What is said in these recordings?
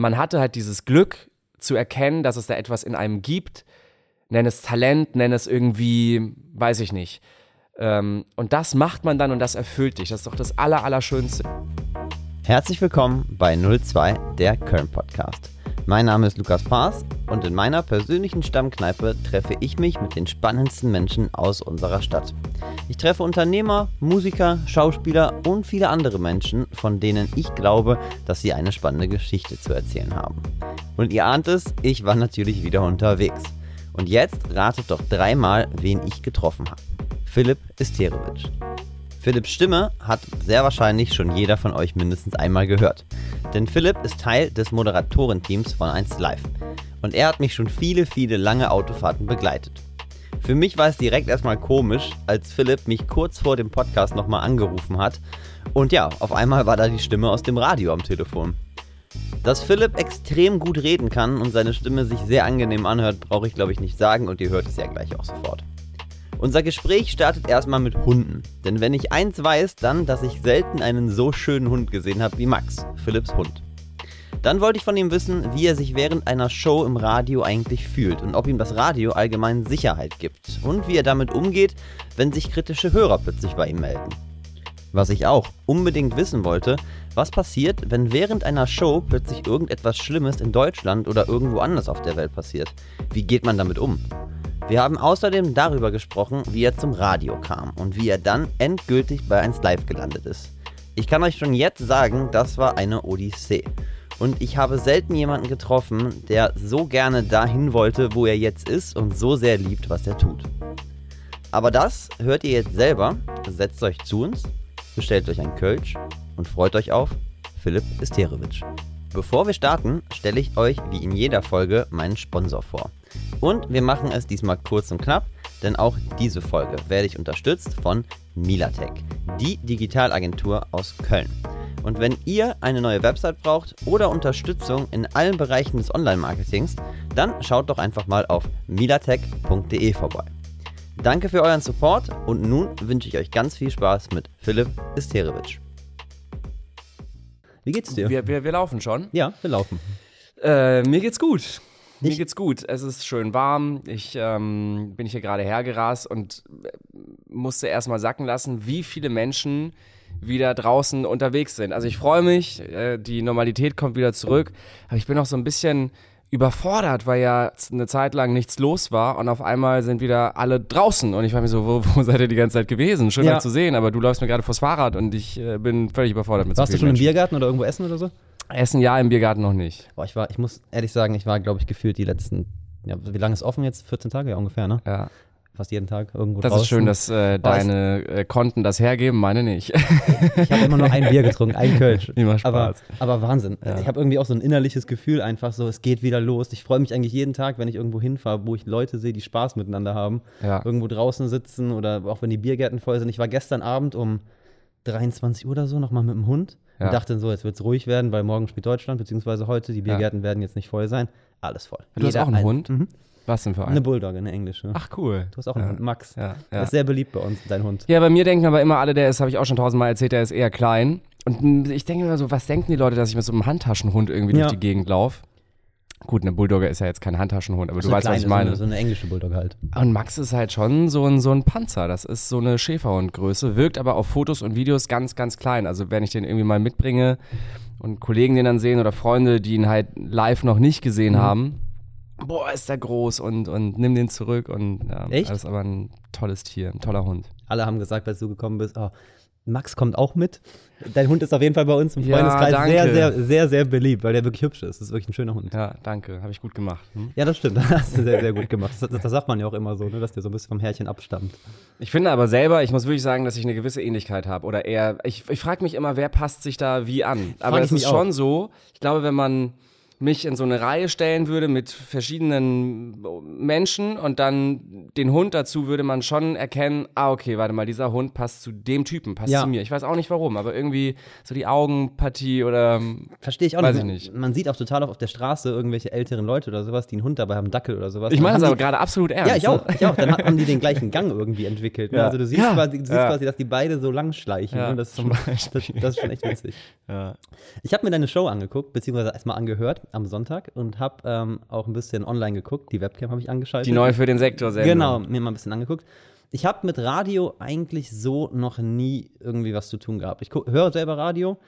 man hatte halt dieses Glück zu erkennen, dass es da etwas in einem gibt. Nenn es Talent, nenn es irgendwie, weiß ich nicht. Ähm, und das macht man dann und das erfüllt dich. Das ist doch das Aller, Allerschönste. Herzlich willkommen bei 02, der Köln Podcast. Mein Name ist Lukas Paas und in meiner persönlichen Stammkneipe treffe ich mich mit den spannendsten Menschen aus unserer Stadt. Ich treffe Unternehmer, Musiker, Schauspieler und viele andere Menschen, von denen ich glaube, dass sie eine spannende Geschichte zu erzählen haben. Und ihr ahnt es, ich war natürlich wieder unterwegs. Und jetzt ratet doch dreimal, wen ich getroffen habe. Philipp Isterowitsch. Philipps Stimme hat sehr wahrscheinlich schon jeder von euch mindestens einmal gehört. Denn Philipp ist Teil des Moderatorenteams von 1 Live. Und er hat mich schon viele, viele lange Autofahrten begleitet. Für mich war es direkt erstmal komisch, als Philipp mich kurz vor dem Podcast nochmal angerufen hat. Und ja, auf einmal war da die Stimme aus dem Radio am Telefon. Dass Philipp extrem gut reden kann und seine Stimme sich sehr angenehm anhört, brauche ich glaube ich nicht sagen und ihr hört es ja gleich auch sofort. Unser Gespräch startet erstmal mit Hunden. Denn wenn ich eins weiß, dann, dass ich selten einen so schönen Hund gesehen habe wie Max, Philipps Hund. Dann wollte ich von ihm wissen, wie er sich während einer Show im Radio eigentlich fühlt und ob ihm das Radio allgemein Sicherheit gibt und wie er damit umgeht, wenn sich kritische Hörer plötzlich bei ihm melden. Was ich auch unbedingt wissen wollte, was passiert, wenn während einer Show plötzlich irgendetwas Schlimmes in Deutschland oder irgendwo anders auf der Welt passiert? Wie geht man damit um? Wir haben außerdem darüber gesprochen, wie er zum Radio kam und wie er dann endgültig bei 1 Live gelandet ist. Ich kann euch schon jetzt sagen, das war eine Odyssee. Und ich habe selten jemanden getroffen, der so gerne dahin wollte, wo er jetzt ist und so sehr liebt, was er tut. Aber das hört ihr jetzt selber. Setzt euch zu uns, bestellt euch ein Kölsch und freut euch auf Philipp Isterowitsch. Bevor wir starten, stelle ich euch wie in jeder Folge meinen Sponsor vor. Und wir machen es diesmal kurz und knapp, denn auch diese Folge werde ich unterstützt von Milatech, die Digitalagentur aus Köln. Und wenn ihr eine neue Website braucht oder Unterstützung in allen Bereichen des Online-Marketings, dann schaut doch einfach mal auf milatech.de vorbei. Danke für euren Support und nun wünsche ich euch ganz viel Spaß mit Philipp Isterewitsch. Wie geht's dir? Wir, wir, wir laufen schon. Ja, wir laufen. Äh, mir geht's gut. Mir geht's gut. Es ist schön warm. Ich ähm, bin hier gerade hergerast und äh, musste erstmal sacken lassen, wie viele Menschen wieder draußen unterwegs sind. Also ich freue mich, äh, die Normalität kommt wieder zurück, aber ich bin auch so ein bisschen überfordert, weil ja eine Zeit lang nichts los war und auf einmal sind wieder alle draußen und ich war mir so, wo, wo seid ihr die ganze Zeit gewesen? Schön ja. euch zu sehen, aber du läufst mir gerade vors Fahrrad und ich äh, bin völlig überfordert mit Warst so du schon Menschen. im Biergarten oder irgendwo essen oder so? Essen ja, im Biergarten noch nicht. Boah, ich war, ich muss ehrlich sagen, ich war, glaube ich, gefühlt die letzten, ja, wie lange ist offen jetzt? 14 Tage ja ungefähr, ne? Ja fast jeden Tag irgendwo Das draußen. ist schön, dass äh, deine äh, Konten das hergeben, meine nicht. ich habe immer nur ein Bier getrunken, ein Kölsch. Immer Spaß. Aber, aber Wahnsinn. Ja. Ich habe irgendwie auch so ein innerliches Gefühl einfach so, es geht wieder los. Ich freue mich eigentlich jeden Tag, wenn ich irgendwo hinfahre, wo ich Leute sehe, die Spaß miteinander haben. Ja. Irgendwo draußen sitzen oder auch wenn die Biergärten voll sind. Ich war gestern Abend um 23 Uhr oder so nochmal mit dem Hund ja. und dachte so, jetzt wird es ruhig werden, weil morgen spielt Deutschland, beziehungsweise heute. Die Biergärten werden jetzt nicht voll sein. Alles voll. Du Jeder hast auch einen Hund? Mhm. Was denn für ein? Eine Bulldogge, eine englische. Ach cool. Du hast auch einen ja. Hund, Max. Ja, ja. Der ist sehr beliebt bei uns, dein Hund. Ja, bei mir denken aber immer alle, der ist, habe ich auch schon tausendmal erzählt, der ist eher klein. Und ich denke immer so, was denken die Leute, dass ich mit so einem Handtaschenhund irgendwie durch die Gegend laufe? Gut, eine Bulldogge ist ja jetzt kein Handtaschenhund, aber du weißt, kleine, was ich meine. So eine, so eine englische Bulldogge halt. Und Max ist halt schon so ein, so ein Panzer. Das ist so eine Schäferhundgröße, wirkt aber auf Fotos und Videos ganz, ganz klein. Also wenn ich den irgendwie mal mitbringe und Kollegen den dann sehen oder Freunde, die ihn halt live noch nicht gesehen mhm. haben, boah, ist der groß und, und nimm den zurück. Und ja, Echt? das ist aber ein tolles Tier, ein toller Hund. Alle haben gesagt, als du gekommen bist, oh, Max kommt auch mit. Dein Hund ist auf jeden Fall bei uns im Freundeskreis ja, sehr, sehr, sehr, sehr beliebt, weil der wirklich hübsch ist. Das ist wirklich ein schöner Hund. Ja, danke. Habe ich gut gemacht. Hm? Ja, das stimmt. Das hast du sehr, sehr gut gemacht. Das, das, das, sagt man ja auch immer so, ne, dass der so ein bisschen vom Härchen abstammt. Ich finde aber selber, ich muss wirklich sagen, dass ich eine gewisse Ähnlichkeit habe. Oder eher, ich, ich frage mich immer, wer passt sich da wie an. Aber es ist schon auch. so, ich glaube, wenn man mich in so eine Reihe stellen würde mit verschiedenen Menschen und dann den Hund dazu, würde man schon erkennen, ah, okay, warte mal, dieser Hund passt zu dem Typen, passt ja. zu mir. Ich weiß auch nicht warum, aber irgendwie so die Augenpartie oder. Verstehe ich auch weiß nicht. Ich nicht. Man sieht auch total oft auf der Straße irgendwelche älteren Leute oder sowas, die einen Hund dabei haben, Dackel oder sowas. Ich meine das aber gerade absolut ernst. Ja, ich auch, ich auch. Dann haben die den gleichen Gang irgendwie entwickelt. Ne? Ja. Also du siehst, ja. quasi, du siehst quasi, dass die beide so lang schleichen. Ne? das, ist schon, das, das, ist schon echt witzig. Ich habe mir deine Show angeguckt, beziehungsweise erstmal angehört am Sonntag und habe ähm, auch ein bisschen online geguckt. Die Webcam habe ich angeschaltet. Die neue für den Sektor selber. Genau, mir mal ein bisschen angeguckt. Ich habe mit Radio eigentlich so noch nie irgendwie was zu tun gehabt. Ich höre selber Radio.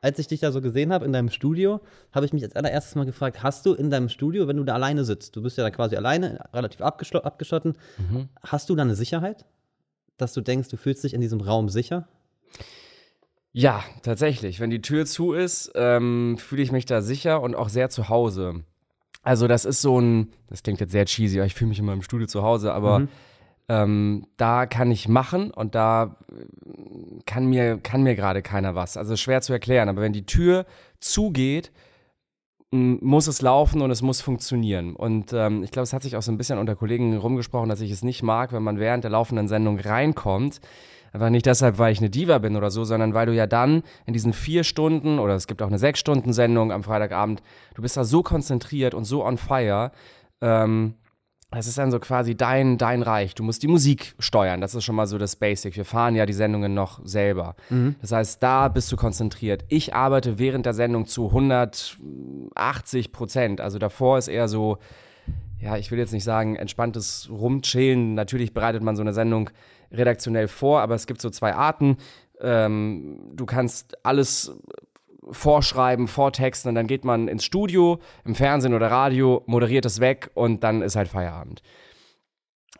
Als ich dich da so gesehen habe in deinem Studio, habe ich mich als allererstes mal gefragt, hast du in deinem Studio, wenn du da alleine sitzt, du bist ja da quasi alleine, relativ abgeschotten, mhm. hast du da eine Sicherheit? Dass du denkst, du fühlst dich in diesem Raum sicher? Ja, tatsächlich. Wenn die Tür zu ist, ähm, fühle ich mich da sicher und auch sehr zu Hause. Also das ist so ein, das klingt jetzt sehr cheesy, aber ich fühle mich in meinem Studio zu Hause, aber mhm. ähm, da kann ich machen und da kann mir, kann mir gerade keiner was. Also schwer zu erklären, aber wenn die Tür zugeht, muss es laufen und es muss funktionieren. Und ähm, ich glaube, es hat sich auch so ein bisschen unter Kollegen rumgesprochen, dass ich es nicht mag, wenn man während der laufenden Sendung reinkommt Einfach nicht deshalb, weil ich eine Diva bin oder so, sondern weil du ja dann in diesen vier Stunden oder es gibt auch eine sechs Stunden Sendung am Freitagabend, du bist da so konzentriert und so on fire. Ähm, das ist dann so quasi dein, dein Reich. Du musst die Musik steuern. Das ist schon mal so das Basic. Wir fahren ja die Sendungen noch selber. Mhm. Das heißt, da bist du konzentriert. Ich arbeite während der Sendung zu 180 Prozent. Also davor ist eher so, ja, ich will jetzt nicht sagen, entspanntes Rumchillen. Natürlich bereitet man so eine Sendung redaktionell vor, aber es gibt so zwei Arten. Ähm, du kannst alles vorschreiben, vortexten und dann geht man ins Studio, im Fernsehen oder Radio, moderiert es weg und dann ist halt Feierabend.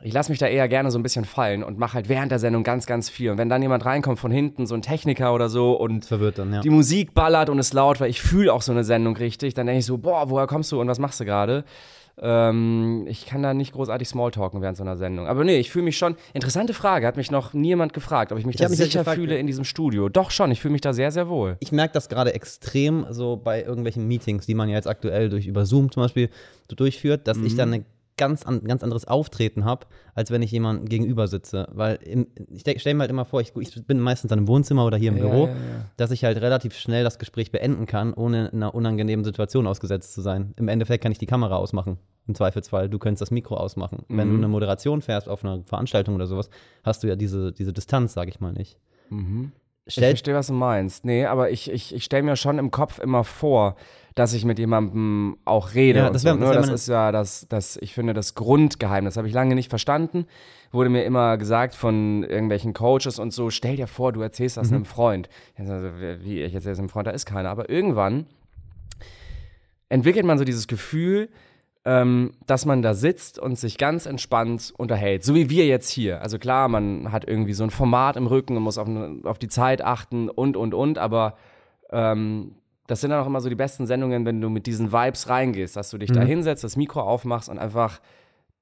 Ich lasse mich da eher gerne so ein bisschen fallen und mache halt während der Sendung ganz, ganz viel. Und wenn dann jemand reinkommt von hinten, so ein Techniker oder so und dann, ja. die Musik ballert und ist laut, weil ich fühle auch so eine Sendung richtig, dann denke ich so, boah, woher kommst du und was machst du gerade? Ähm, ich kann da nicht großartig Smalltalken während so einer Sendung. Aber nee, ich fühle mich schon. Interessante Frage, hat mich noch niemand gefragt, ob ich mich ich da sicher gefragt, fühle in diesem Studio. Doch schon, ich fühle mich da sehr, sehr wohl. Ich merke das gerade extrem so bei irgendwelchen Meetings, die man ja jetzt aktuell durch über Zoom zum Beispiel durchführt, dass mhm. ich dann eine ganz, an, ganz anderes Auftreten habe, als wenn ich jemandem gegenüber sitze. Weil im, ich stelle mir halt immer vor, ich, ich, bin meistens dann im Wohnzimmer oder hier im ja, Büro, ja, ja. dass ich halt relativ schnell das Gespräch beenden kann, ohne in einer unangenehmen Situation ausgesetzt zu sein. Im Endeffekt kann ich die Kamera ausmachen, im Zweifelsfall. Du könntest das Mikro ausmachen. Mhm. Wenn du mhm. eine Moderation fährst auf einer Veranstaltung oder sowas, hast du ja diese, diese Distanz, sage ich mal nicht. Mhm. ich verstehe, was du meinst. Nee, aber ich, ich, ich stelle mir schon im Kopf immer vor, dass ich mit jemandem auch rede. Ja, das, wär, so, ne? das, das ist ja das, das, ich finde, das Grundgeheimnis. Habe ich lange nicht verstanden. Wurde mir immer gesagt von irgendwelchen Coaches und so, stell dir vor, du erzählst das mhm. einem Freund. Also, wie, ich erzähle es einem Freund, da ist keiner. Aber irgendwann entwickelt man so dieses Gefühl, ähm, dass man da sitzt und sich ganz entspannt unterhält. So wie wir jetzt hier. Also klar, man hat irgendwie so ein Format im Rücken und muss auf, auf die Zeit achten und, und, und, aber ähm, das sind dann auch immer so die besten Sendungen, wenn du mit diesen Vibes reingehst, dass du dich mhm. da hinsetzt, das Mikro aufmachst und einfach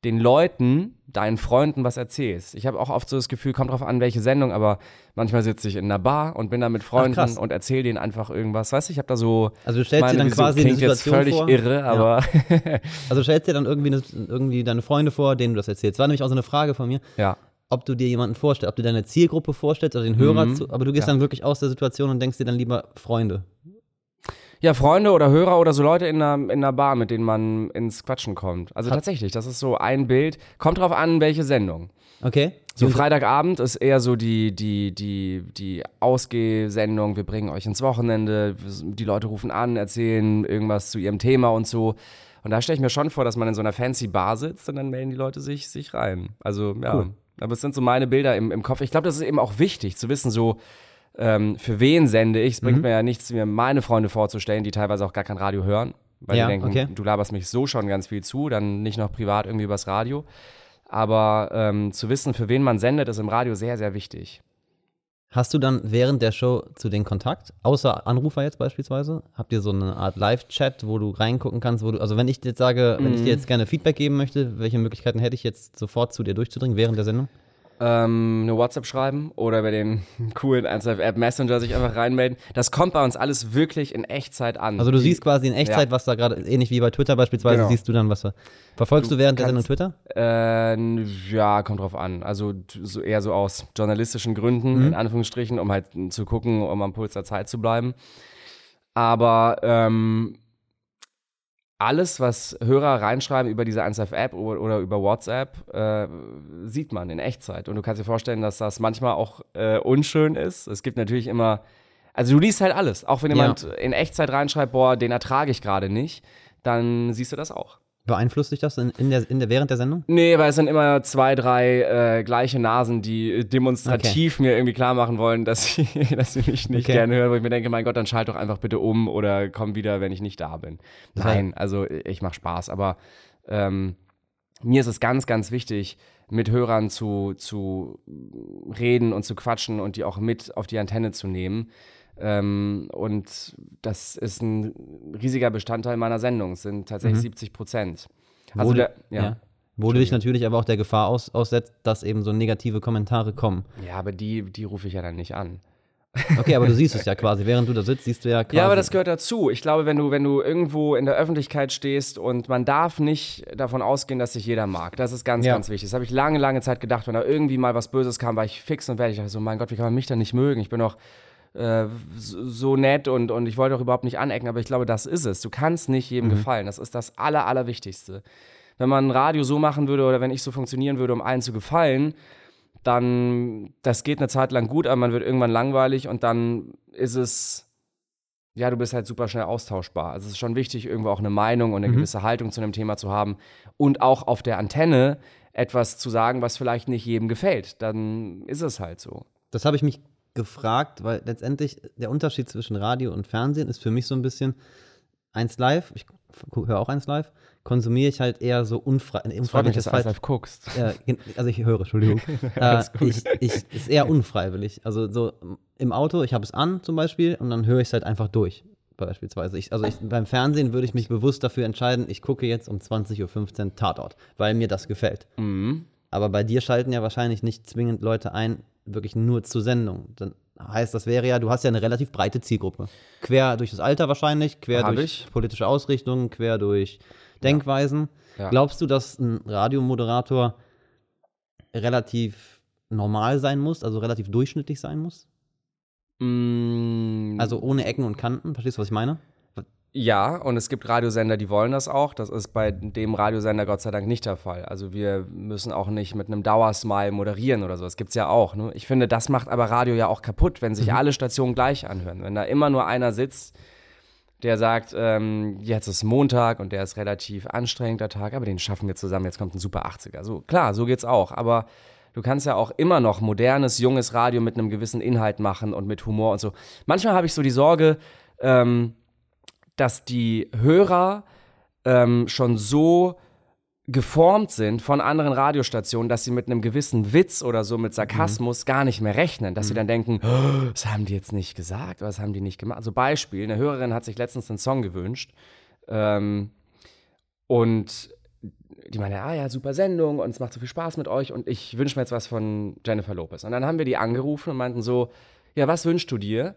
den Leuten, deinen Freunden was erzählst. Ich habe auch oft so das Gefühl, kommt drauf an, welche Sendung, aber manchmal sitze ich in einer Bar und bin da mit Freunden Ach, und erzähle denen einfach irgendwas. Weißt du, ich habe da so. Also du stellst dir dann quasi klingt jetzt völlig vor. irre, aber. Ja. also du stellst dir dann irgendwie, eine, irgendwie deine Freunde vor, denen du das erzählst. War nämlich auch so eine Frage von mir. Ja. Ob du dir jemanden vorstellst, ob du deine Zielgruppe vorstellst oder den Hörer, mhm. zu, aber du gehst ja. dann wirklich aus der Situation und denkst dir dann lieber Freunde. Ja, Freunde oder Hörer oder so Leute in einer, in einer Bar, mit denen man ins Quatschen kommt. Also tatsächlich, das ist so ein Bild. Kommt drauf an, welche Sendung. Okay. So Freitagabend ist eher so die, die, die, die Ausgehsendung. Wir bringen euch ins Wochenende. Die Leute rufen an, erzählen irgendwas zu ihrem Thema und so. Und da stelle ich mir schon vor, dass man in so einer fancy Bar sitzt und dann melden die Leute sich, sich rein. Also, ja. Cool. Aber es sind so meine Bilder im, im Kopf. Ich glaube, das ist eben auch wichtig zu wissen, so, ähm, für wen sende ich. Es bringt mhm. mir ja nichts, mir meine Freunde vorzustellen, die teilweise auch gar kein Radio hören, weil ja, die denken, okay. du laberst mich so schon ganz viel zu, dann nicht noch privat irgendwie übers Radio. Aber ähm, zu wissen, für wen man sendet, ist im Radio sehr, sehr wichtig. Hast du dann während der Show zu den Kontakt, außer Anrufer jetzt beispielsweise? Habt ihr so eine Art Live-Chat, wo du reingucken kannst, wo du, also wenn ich jetzt sage, mhm. wenn ich dir mhm. jetzt gerne Feedback geben möchte, welche Möglichkeiten hätte ich jetzt sofort zu dir durchzudringen während der Sendung? Ähm, eine WhatsApp schreiben oder bei den coolen 1 App Messenger sich einfach reinmelden. Das kommt bei uns alles wirklich in Echtzeit an. Also du siehst quasi in Echtzeit, ja. was da gerade, ähnlich wie bei Twitter beispielsweise, genau. siehst du dann, was da. Verfolgst du, du während kannst, der Sendung Twitter? Äh, ja, kommt drauf an. Also so eher so aus journalistischen Gründen, mhm. in Anführungsstrichen, um halt zu gucken, um am Puls der Zeit zu bleiben. Aber ähm, alles, was Hörer reinschreiben über diese 1F-App oder, über WhatsApp, äh, sieht man in Echtzeit. Und du kannst dir vorstellen, dass das manchmal auch äh, unschön ist. Es gibt natürlich immer Also du liest halt alles. Auch wenn jemand ja. in Echtzeit reinschreibt, boah, den ertrage ich gerade nicht, dann siehst du das auch. Beeinflusst dich das in, in, der, in der, während der Sendung? Nee, weil es sind immer zwei, drei äh, gleiche Nasen, die demonstrativ okay. mir irgendwie klar machen wollen, dass sie, dass sie mich nicht okay. gerne hören, wo ich mir denke, mein Gott, dann schalt doch einfach bitte um oder komm wieder, wenn ich nicht da bin. Das Nein, also ich mache Spaß, aber ähm, mir ist es ganz, ganz wichtig, mit Hörern zu, zu reden und zu quatschen und die auch mit auf die Antenne zu nehmen. Ähm, und das ist ein riesiger Bestandteil meiner Sendung. Es sind tatsächlich mhm. 70 Prozent. Also, der, ja. ja. Wo du dich natürlich aber auch der Gefahr aus, aussetzt, dass eben so negative Kommentare kommen. Ja, aber die, die rufe ich ja dann nicht an. Okay, aber du siehst es ja quasi. Während du da sitzt, siehst du ja quasi. Ja, aber das gehört dazu. Ich glaube, wenn du, wenn du irgendwo in der Öffentlichkeit stehst und man darf nicht davon ausgehen, dass sich jeder mag. Das ist ganz, ja. ganz wichtig. Das habe ich lange, lange Zeit gedacht. Wenn da irgendwie mal was Böses kam, war ich fix und fertig. Ich dachte so, mein Gott, wie kann man mich denn nicht mögen? Ich bin doch äh, so nett und, und ich wollte doch überhaupt nicht anecken, aber ich glaube, das ist es. Du kannst nicht jedem mhm. gefallen. Das ist das Aller, Allerwichtigste. Wenn man ein Radio so machen würde oder wenn ich so funktionieren würde, um allen zu gefallen, dann, das geht eine Zeit lang gut, aber man wird irgendwann langweilig und dann ist es, ja, du bist halt super schnell austauschbar. Also es ist schon wichtig, irgendwo auch eine Meinung und eine mhm. gewisse Haltung zu einem Thema zu haben und auch auf der Antenne etwas zu sagen, was vielleicht nicht jedem gefällt. Dann ist es halt so. Das habe ich mich gefragt, weil letztendlich der Unterschied zwischen Radio und Fernsehen ist für mich so ein bisschen eins live, ich höre auch eins live, konsumiere ich halt eher so unfrei. Äh, unfreiwillig, dass du eins live guckst. Äh, also ich höre, Entschuldigung. äh, ich, ich, ist eher unfreiwillig. Also so im Auto, ich habe es an zum Beispiel und dann höre ich es halt einfach durch. Beispielsweise. Ich, also ich, beim Fernsehen würde ich mich bewusst dafür entscheiden, ich gucke jetzt um 20.15 Uhr Tatort, weil mir das gefällt. Mhm. Aber bei dir schalten ja wahrscheinlich nicht zwingend Leute ein, wirklich nur zur Sendung. Dann heißt, das wäre ja, du hast ja eine relativ breite Zielgruppe. Quer durch das Alter wahrscheinlich, quer Hab durch ich. politische Ausrichtungen, quer durch Denkweisen. Ja. Ja. Glaubst du, dass ein Radiomoderator relativ normal sein muss, also relativ durchschnittlich sein muss? Mm. Also ohne Ecken und Kanten, verstehst du, was ich meine? Ja, und es gibt Radiosender, die wollen das auch. Das ist bei dem Radiosender Gott sei Dank nicht der Fall. Also wir müssen auch nicht mit einem Dauersmile moderieren oder so. Das gibt es ja auch. Ne? Ich finde, das macht aber Radio ja auch kaputt, wenn sich mhm. alle Stationen gleich anhören. Wenn da immer nur einer sitzt, der sagt, ähm, jetzt ist Montag und der ist relativ anstrengender Tag, aber den schaffen wir zusammen, jetzt kommt ein super 80er. So, klar, so geht's auch. Aber du kannst ja auch immer noch modernes, junges Radio mit einem gewissen Inhalt machen und mit Humor und so. Manchmal habe ich so die Sorge, ähm, dass die Hörer ähm, schon so geformt sind von anderen Radiostationen, dass sie mit einem gewissen Witz oder so mit Sarkasmus mhm. gar nicht mehr rechnen, dass mhm. sie dann denken, oh, was haben die jetzt nicht gesagt, was haben die nicht gemacht. Also Beispiel, eine Hörerin hat sich letztens einen Song gewünscht ähm, und die meinte, ah ja, super Sendung und es macht so viel Spaß mit euch und ich wünsche mir jetzt was von Jennifer Lopez. Und dann haben wir die angerufen und meinten so, ja, was wünschst du dir?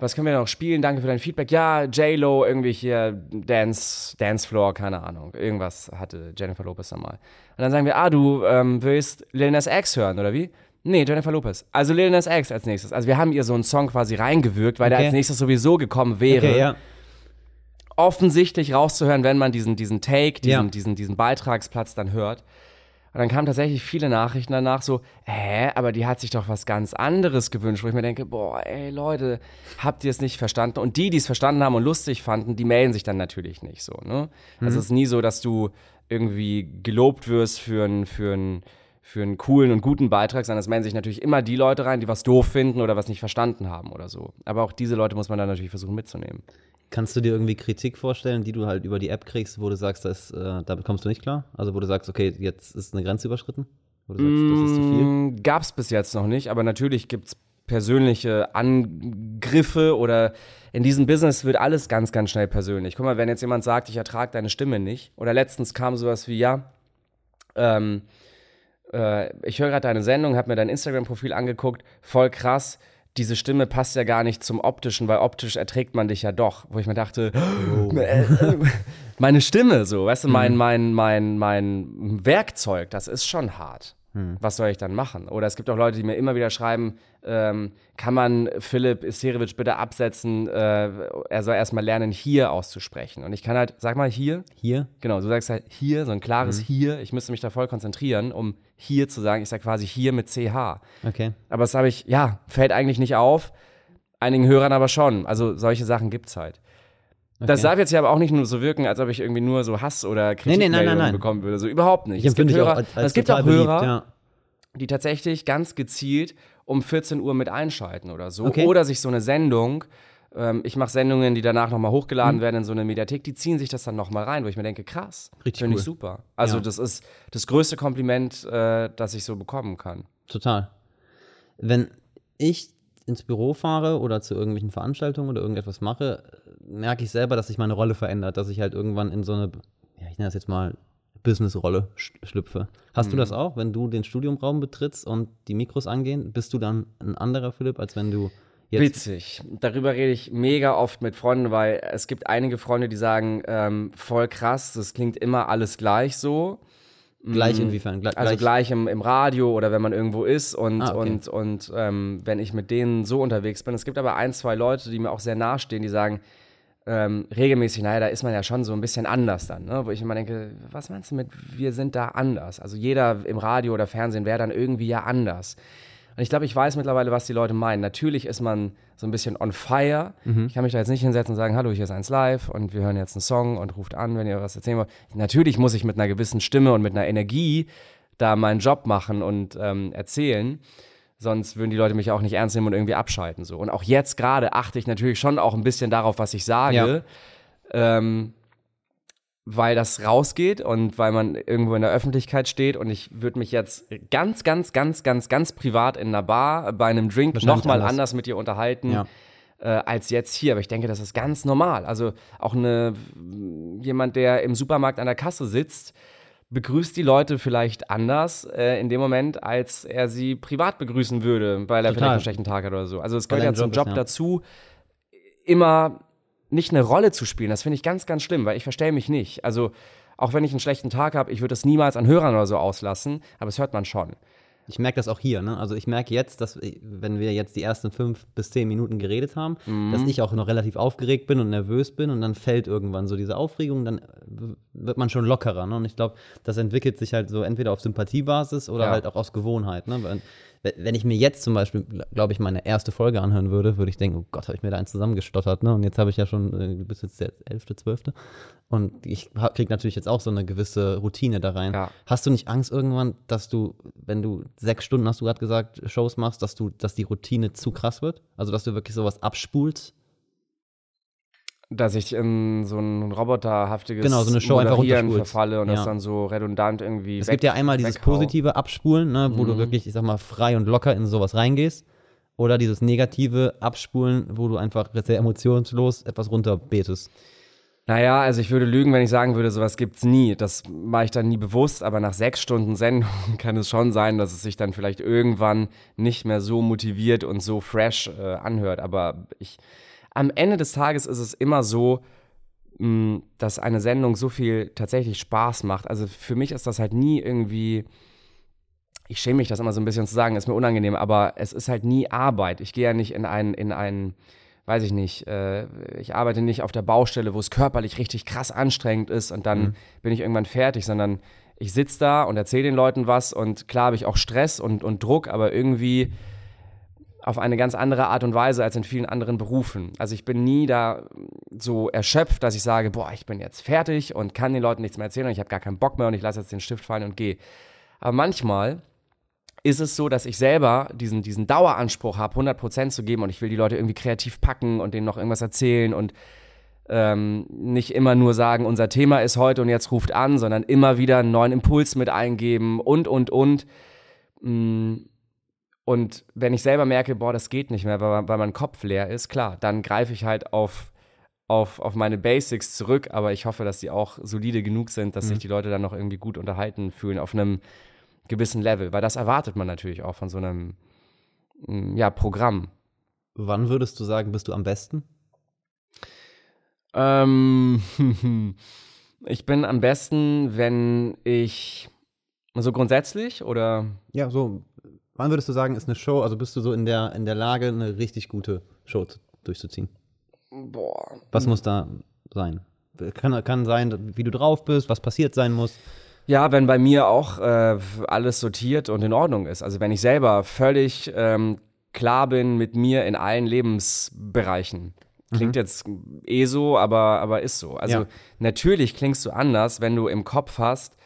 Was können wir noch spielen? Danke für dein Feedback. Ja, J-Lo, irgendwie hier Dance, Dancefloor, keine Ahnung. Irgendwas hatte Jennifer Lopez dann mal. Und dann sagen wir, ah, du ähm, willst Lil Nas X hören, oder wie? Nee, Jennifer Lopez. Also Lil Nas X als nächstes. Also wir haben ihr so einen Song quasi reingewirkt, weil okay. der als nächstes sowieso gekommen wäre. Okay, ja. Offensichtlich rauszuhören, wenn man diesen, diesen Take, diesen, ja. diesen, diesen Beitragsplatz dann hört. Und dann kamen tatsächlich viele Nachrichten danach so, hä, aber die hat sich doch was ganz anderes gewünscht, wo ich mir denke, boah, ey Leute, habt ihr es nicht verstanden? Und die, die es verstanden haben und lustig fanden, die melden sich dann natürlich nicht so. Ne? Mhm. Also es ist nie so, dass du irgendwie gelobt wirst für einen für einen für einen coolen und guten Beitrag, sondern es melden sich natürlich immer die Leute rein, die was doof finden oder was nicht verstanden haben oder so. Aber auch diese Leute muss man dann natürlich versuchen mitzunehmen. Kannst du dir irgendwie Kritik vorstellen, die du halt über die App kriegst, wo du sagst, dass, äh, damit kommst du nicht klar? Also wo du sagst, okay, jetzt ist eine Grenze überschritten? Wo du sagst, das ist zu viel? Mm, Gab es bis jetzt noch nicht, aber natürlich gibt es persönliche Angriffe oder in diesem Business wird alles ganz, ganz schnell persönlich. Guck mal, wenn jetzt jemand sagt, ich ertrage deine Stimme nicht, oder letztens kam sowas wie, ja, ähm, äh, ich höre gerade deine Sendung, habe mir dein Instagram-Profil angeguckt, voll krass, diese Stimme passt ja gar nicht zum optischen, weil optisch erträgt man dich ja doch. Wo ich mir dachte, oh. Äh, meine Stimme so, weißt du, mein, mhm. mein, mein, mein Werkzeug, das ist schon hart. Hm. Was soll ich dann machen? Oder es gibt auch Leute, die mir immer wieder schreiben, ähm, kann man Philipp Isterewitsch bitte absetzen, äh, er soll erstmal lernen, hier auszusprechen. Und ich kann halt, sag mal hier. Hier? Genau, du sagst halt hier, so ein klares mhm. hier. Ich müsste mich da voll konzentrieren, um hier zu sagen. Ich sage quasi hier mit CH. Okay. Aber das habe ich, ja, fällt eigentlich nicht auf. einigen Hörern aber schon. Also solche Sachen gibt's halt. Das Okay. darf jetzt ja aber auch nicht nur so wirken, als ob ich irgendwie nur so Hass oder Nee, nee, nein, Kritik nein, nein. bekommen würde. So überhaupt nicht. Ich es gibt Hörer, auch es gibt auch beliebt, Hörer, ja. die tatsächlich ganz gezielt um 14 Uhr mit einschalten oder so. Okay. Oder sich so eine Sendung, ähm, ich mache Sendungen, die danach nochmal hochgeladen Mhm. werden in so eine Mediathek, die ziehen sich das dann nochmal rein, wo ich mir denke, krass, Richtig finde cool. ich super. Also Ja. das ist das größte Kompliment, äh, das ich so bekommen kann. Total. Wenn ich ins Büro fahre oder zu irgendwelchen Veranstaltungen oder irgendetwas mache, merke ich selber, dass sich meine Rolle verändert, dass ich halt irgendwann in so eine, ja, ich nenne das jetzt mal Business-Rolle sch schlüpfe. Hast du das auch, wenn du den Studiumraum betrittst und die Mikros angehen? Bist du dann ein anderer Philipp, als wenn du jetzt. Witzig. Darüber rede ich mega oft mit Freunden, weil es gibt einige Freunde, die sagen, ähm, voll krass, das klingt immer alles gleich so. Gleich inwiefern? Gleich, Also gleich im, im Radio oder wenn man irgendwo ist und, Ah, okay. und, und ähm, wenn ich mit denen so unterwegs bin. Es gibt aber ein, zwei Leute, die mir auch sehr nahestehen, die sagen ähm, regelmäßig, naja, da ist man ja schon so ein bisschen anders dann, ne? wo ich immer denke, was meinst du mit, wir sind da anders? Also jeder im Radio oder Fernsehen wäre dann irgendwie ja anders. Und ich glaube, ich weiß mittlerweile, was die Leute meinen. Natürlich ist man so ein bisschen on fire. Ich kann mich da jetzt nicht hinsetzen und sagen, hallo, hier ist eins live und wir hören jetzt einen Song und ruft an, wenn ihr was erzählen wollt. Natürlich muss ich mit einer gewissen Stimme und mit einer Energie da meinen Job machen und ähm, erzählen. Sonst würden die Leute mich auch nicht ernst nehmen und irgendwie abschalten. So. Und auch jetzt gerade achte ich natürlich schon auch ein bisschen darauf, was ich sage. Ähm, weil das rausgeht und weil man irgendwo in der Öffentlichkeit steht und ich würde mich jetzt ganz, ganz, ganz, ganz, ganz privat in einer Bar bei einem Drink nochmal anders. anders mit dir unterhalten. Ja. Äh, als jetzt hier, aber ich denke, das ist ganz normal. Also auch eine, jemand, der im Supermarkt an der Kasse sitzt, begrüßt die Leute vielleicht anders äh, in dem Moment, als er sie privat begrüßen würde, weil er Total. vielleicht einen schlechten Tag hat oder so. Also es gehört ja zum Job ist, Job ja. dazu, immer nicht eine Rolle zu spielen. Das finde ich ganz, ganz schlimm, weil ich verstelle mich nicht. Also auch wenn ich einen schlechten Tag habe, ich würde das niemals an Hörern oder so auslassen, aber es hört man schon. Ich merke das auch hier, ne? Also ich merke jetzt, dass ich- wenn wir jetzt die ersten fünf bis zehn Minuten geredet haben, dass ich auch noch relativ aufgeregt bin und nervös bin und dann fällt irgendwann so diese Aufregung, dann äh, wird man schon lockerer, ne? Und ich glaube, das entwickelt sich halt so entweder auf Sympathiebasis oder Ja. halt auch aus Gewohnheit, ne? Weil, wenn ich mir jetzt zum Beispiel, glaube ich, meine erste Folge anhören würde, würde ich denken, oh Gott, habe ich mir da eins zusammengestottert, ne? Und jetzt habe ich ja schon, äh, du bist jetzt der elfte, zwölfte. Und ich ha- krieg natürlich jetzt auch so eine gewisse Routine da rein. Ja. Hast du nicht Angst irgendwann, dass du, wenn du sechs Stunden, hast du gerade gesagt, Shows machst, dass du, dass die Routine zu krass wird? Also, dass du wirklich sowas abspulst? Dass ich in so ein roboterhaftiges Genau, so eine Show einfach Moderieren runterspulst. verfalle und Ja. das dann so redundant irgendwie Es weg- gibt ja einmal dieses weghau. positive Abspulen, ne, wo du Mhm. wirklich, ich sag mal, frei und locker in sowas reingehst. Oder dieses negative Abspulen, wo du einfach sehr emotionslos etwas runterbetest. Naja, also ich würde lügen, wenn ich sagen würde, sowas gibt's nie. Das mache ich dann nie bewusst, aber nach sechs Stunden Sendung kann es schon sein, dass es sich dann vielleicht irgendwann nicht mehr so motiviert und so fresh äh, anhört. Aber ich, am Ende des Tages ist es immer so, mh, dass eine Sendung so viel tatsächlich Spaß macht. Also für mich ist das halt nie irgendwie. Ich schäme mich, das immer so ein bisschen zu sagen, ist mir unangenehm, aber es ist halt nie Arbeit. Ich gehe ja nicht in einen, in einen, weiß ich nicht, äh, ich arbeite nicht auf der Baustelle, wo es körperlich richtig krass anstrengend ist und dann bin ich irgendwann fertig, sondern ich sitze da und erzähle den Leuten was und klar habe ich auch Stress und, und Druck, aber irgendwie auf eine ganz andere Art und Weise als in vielen anderen Berufen. Also ich bin nie da so erschöpft, dass ich sage, boah, ich bin jetzt fertig und kann den Leuten nichts mehr erzählen und ich habe gar keinen Bock mehr und ich lasse jetzt den Stift fallen und gehe. Aber manchmal ist es so, dass ich selber diesen, diesen Daueranspruch habe, 100% zu geben und ich will die Leute irgendwie kreativ packen und denen noch irgendwas erzählen und ähm, nicht immer nur sagen, unser Thema ist heute und jetzt ruft an, sondern immer wieder einen neuen Impuls mit eingeben und, und, und. Mm, Und wenn ich selber merke, boah, das geht nicht mehr, weil, weil mein Kopf leer ist, klar, dann greife ich halt auf, auf, auf meine Basics zurück, aber ich hoffe, dass die auch solide genug sind, dass sich die Leute dann noch irgendwie gut unterhalten fühlen auf einem gewissen Level, weil das erwartet man natürlich auch von so einem mm, ja, Programm. Wann würdest du sagen, bist du am besten? Ähm, ich bin am besten, wenn ich so grundsätzlich oder Ja, so. Wann würdest du sagen, ist eine Show, also bist du so in der, in der Lage, eine richtig gute Show zu- durchzuziehen? boah, Was muss da sein? Kann, kann sein, wie du drauf bist, was passiert sein muss. Ja, wenn bei mir auch äh, alles sortiert und in Ordnung ist. Also wenn ich selber völlig ähm, klar bin mit mir in allen Lebensbereichen. Klingt mhm. jetzt eh so, aber, aber ist so. Also ja. natürlich klingst du anders, wenn du im Kopf hast,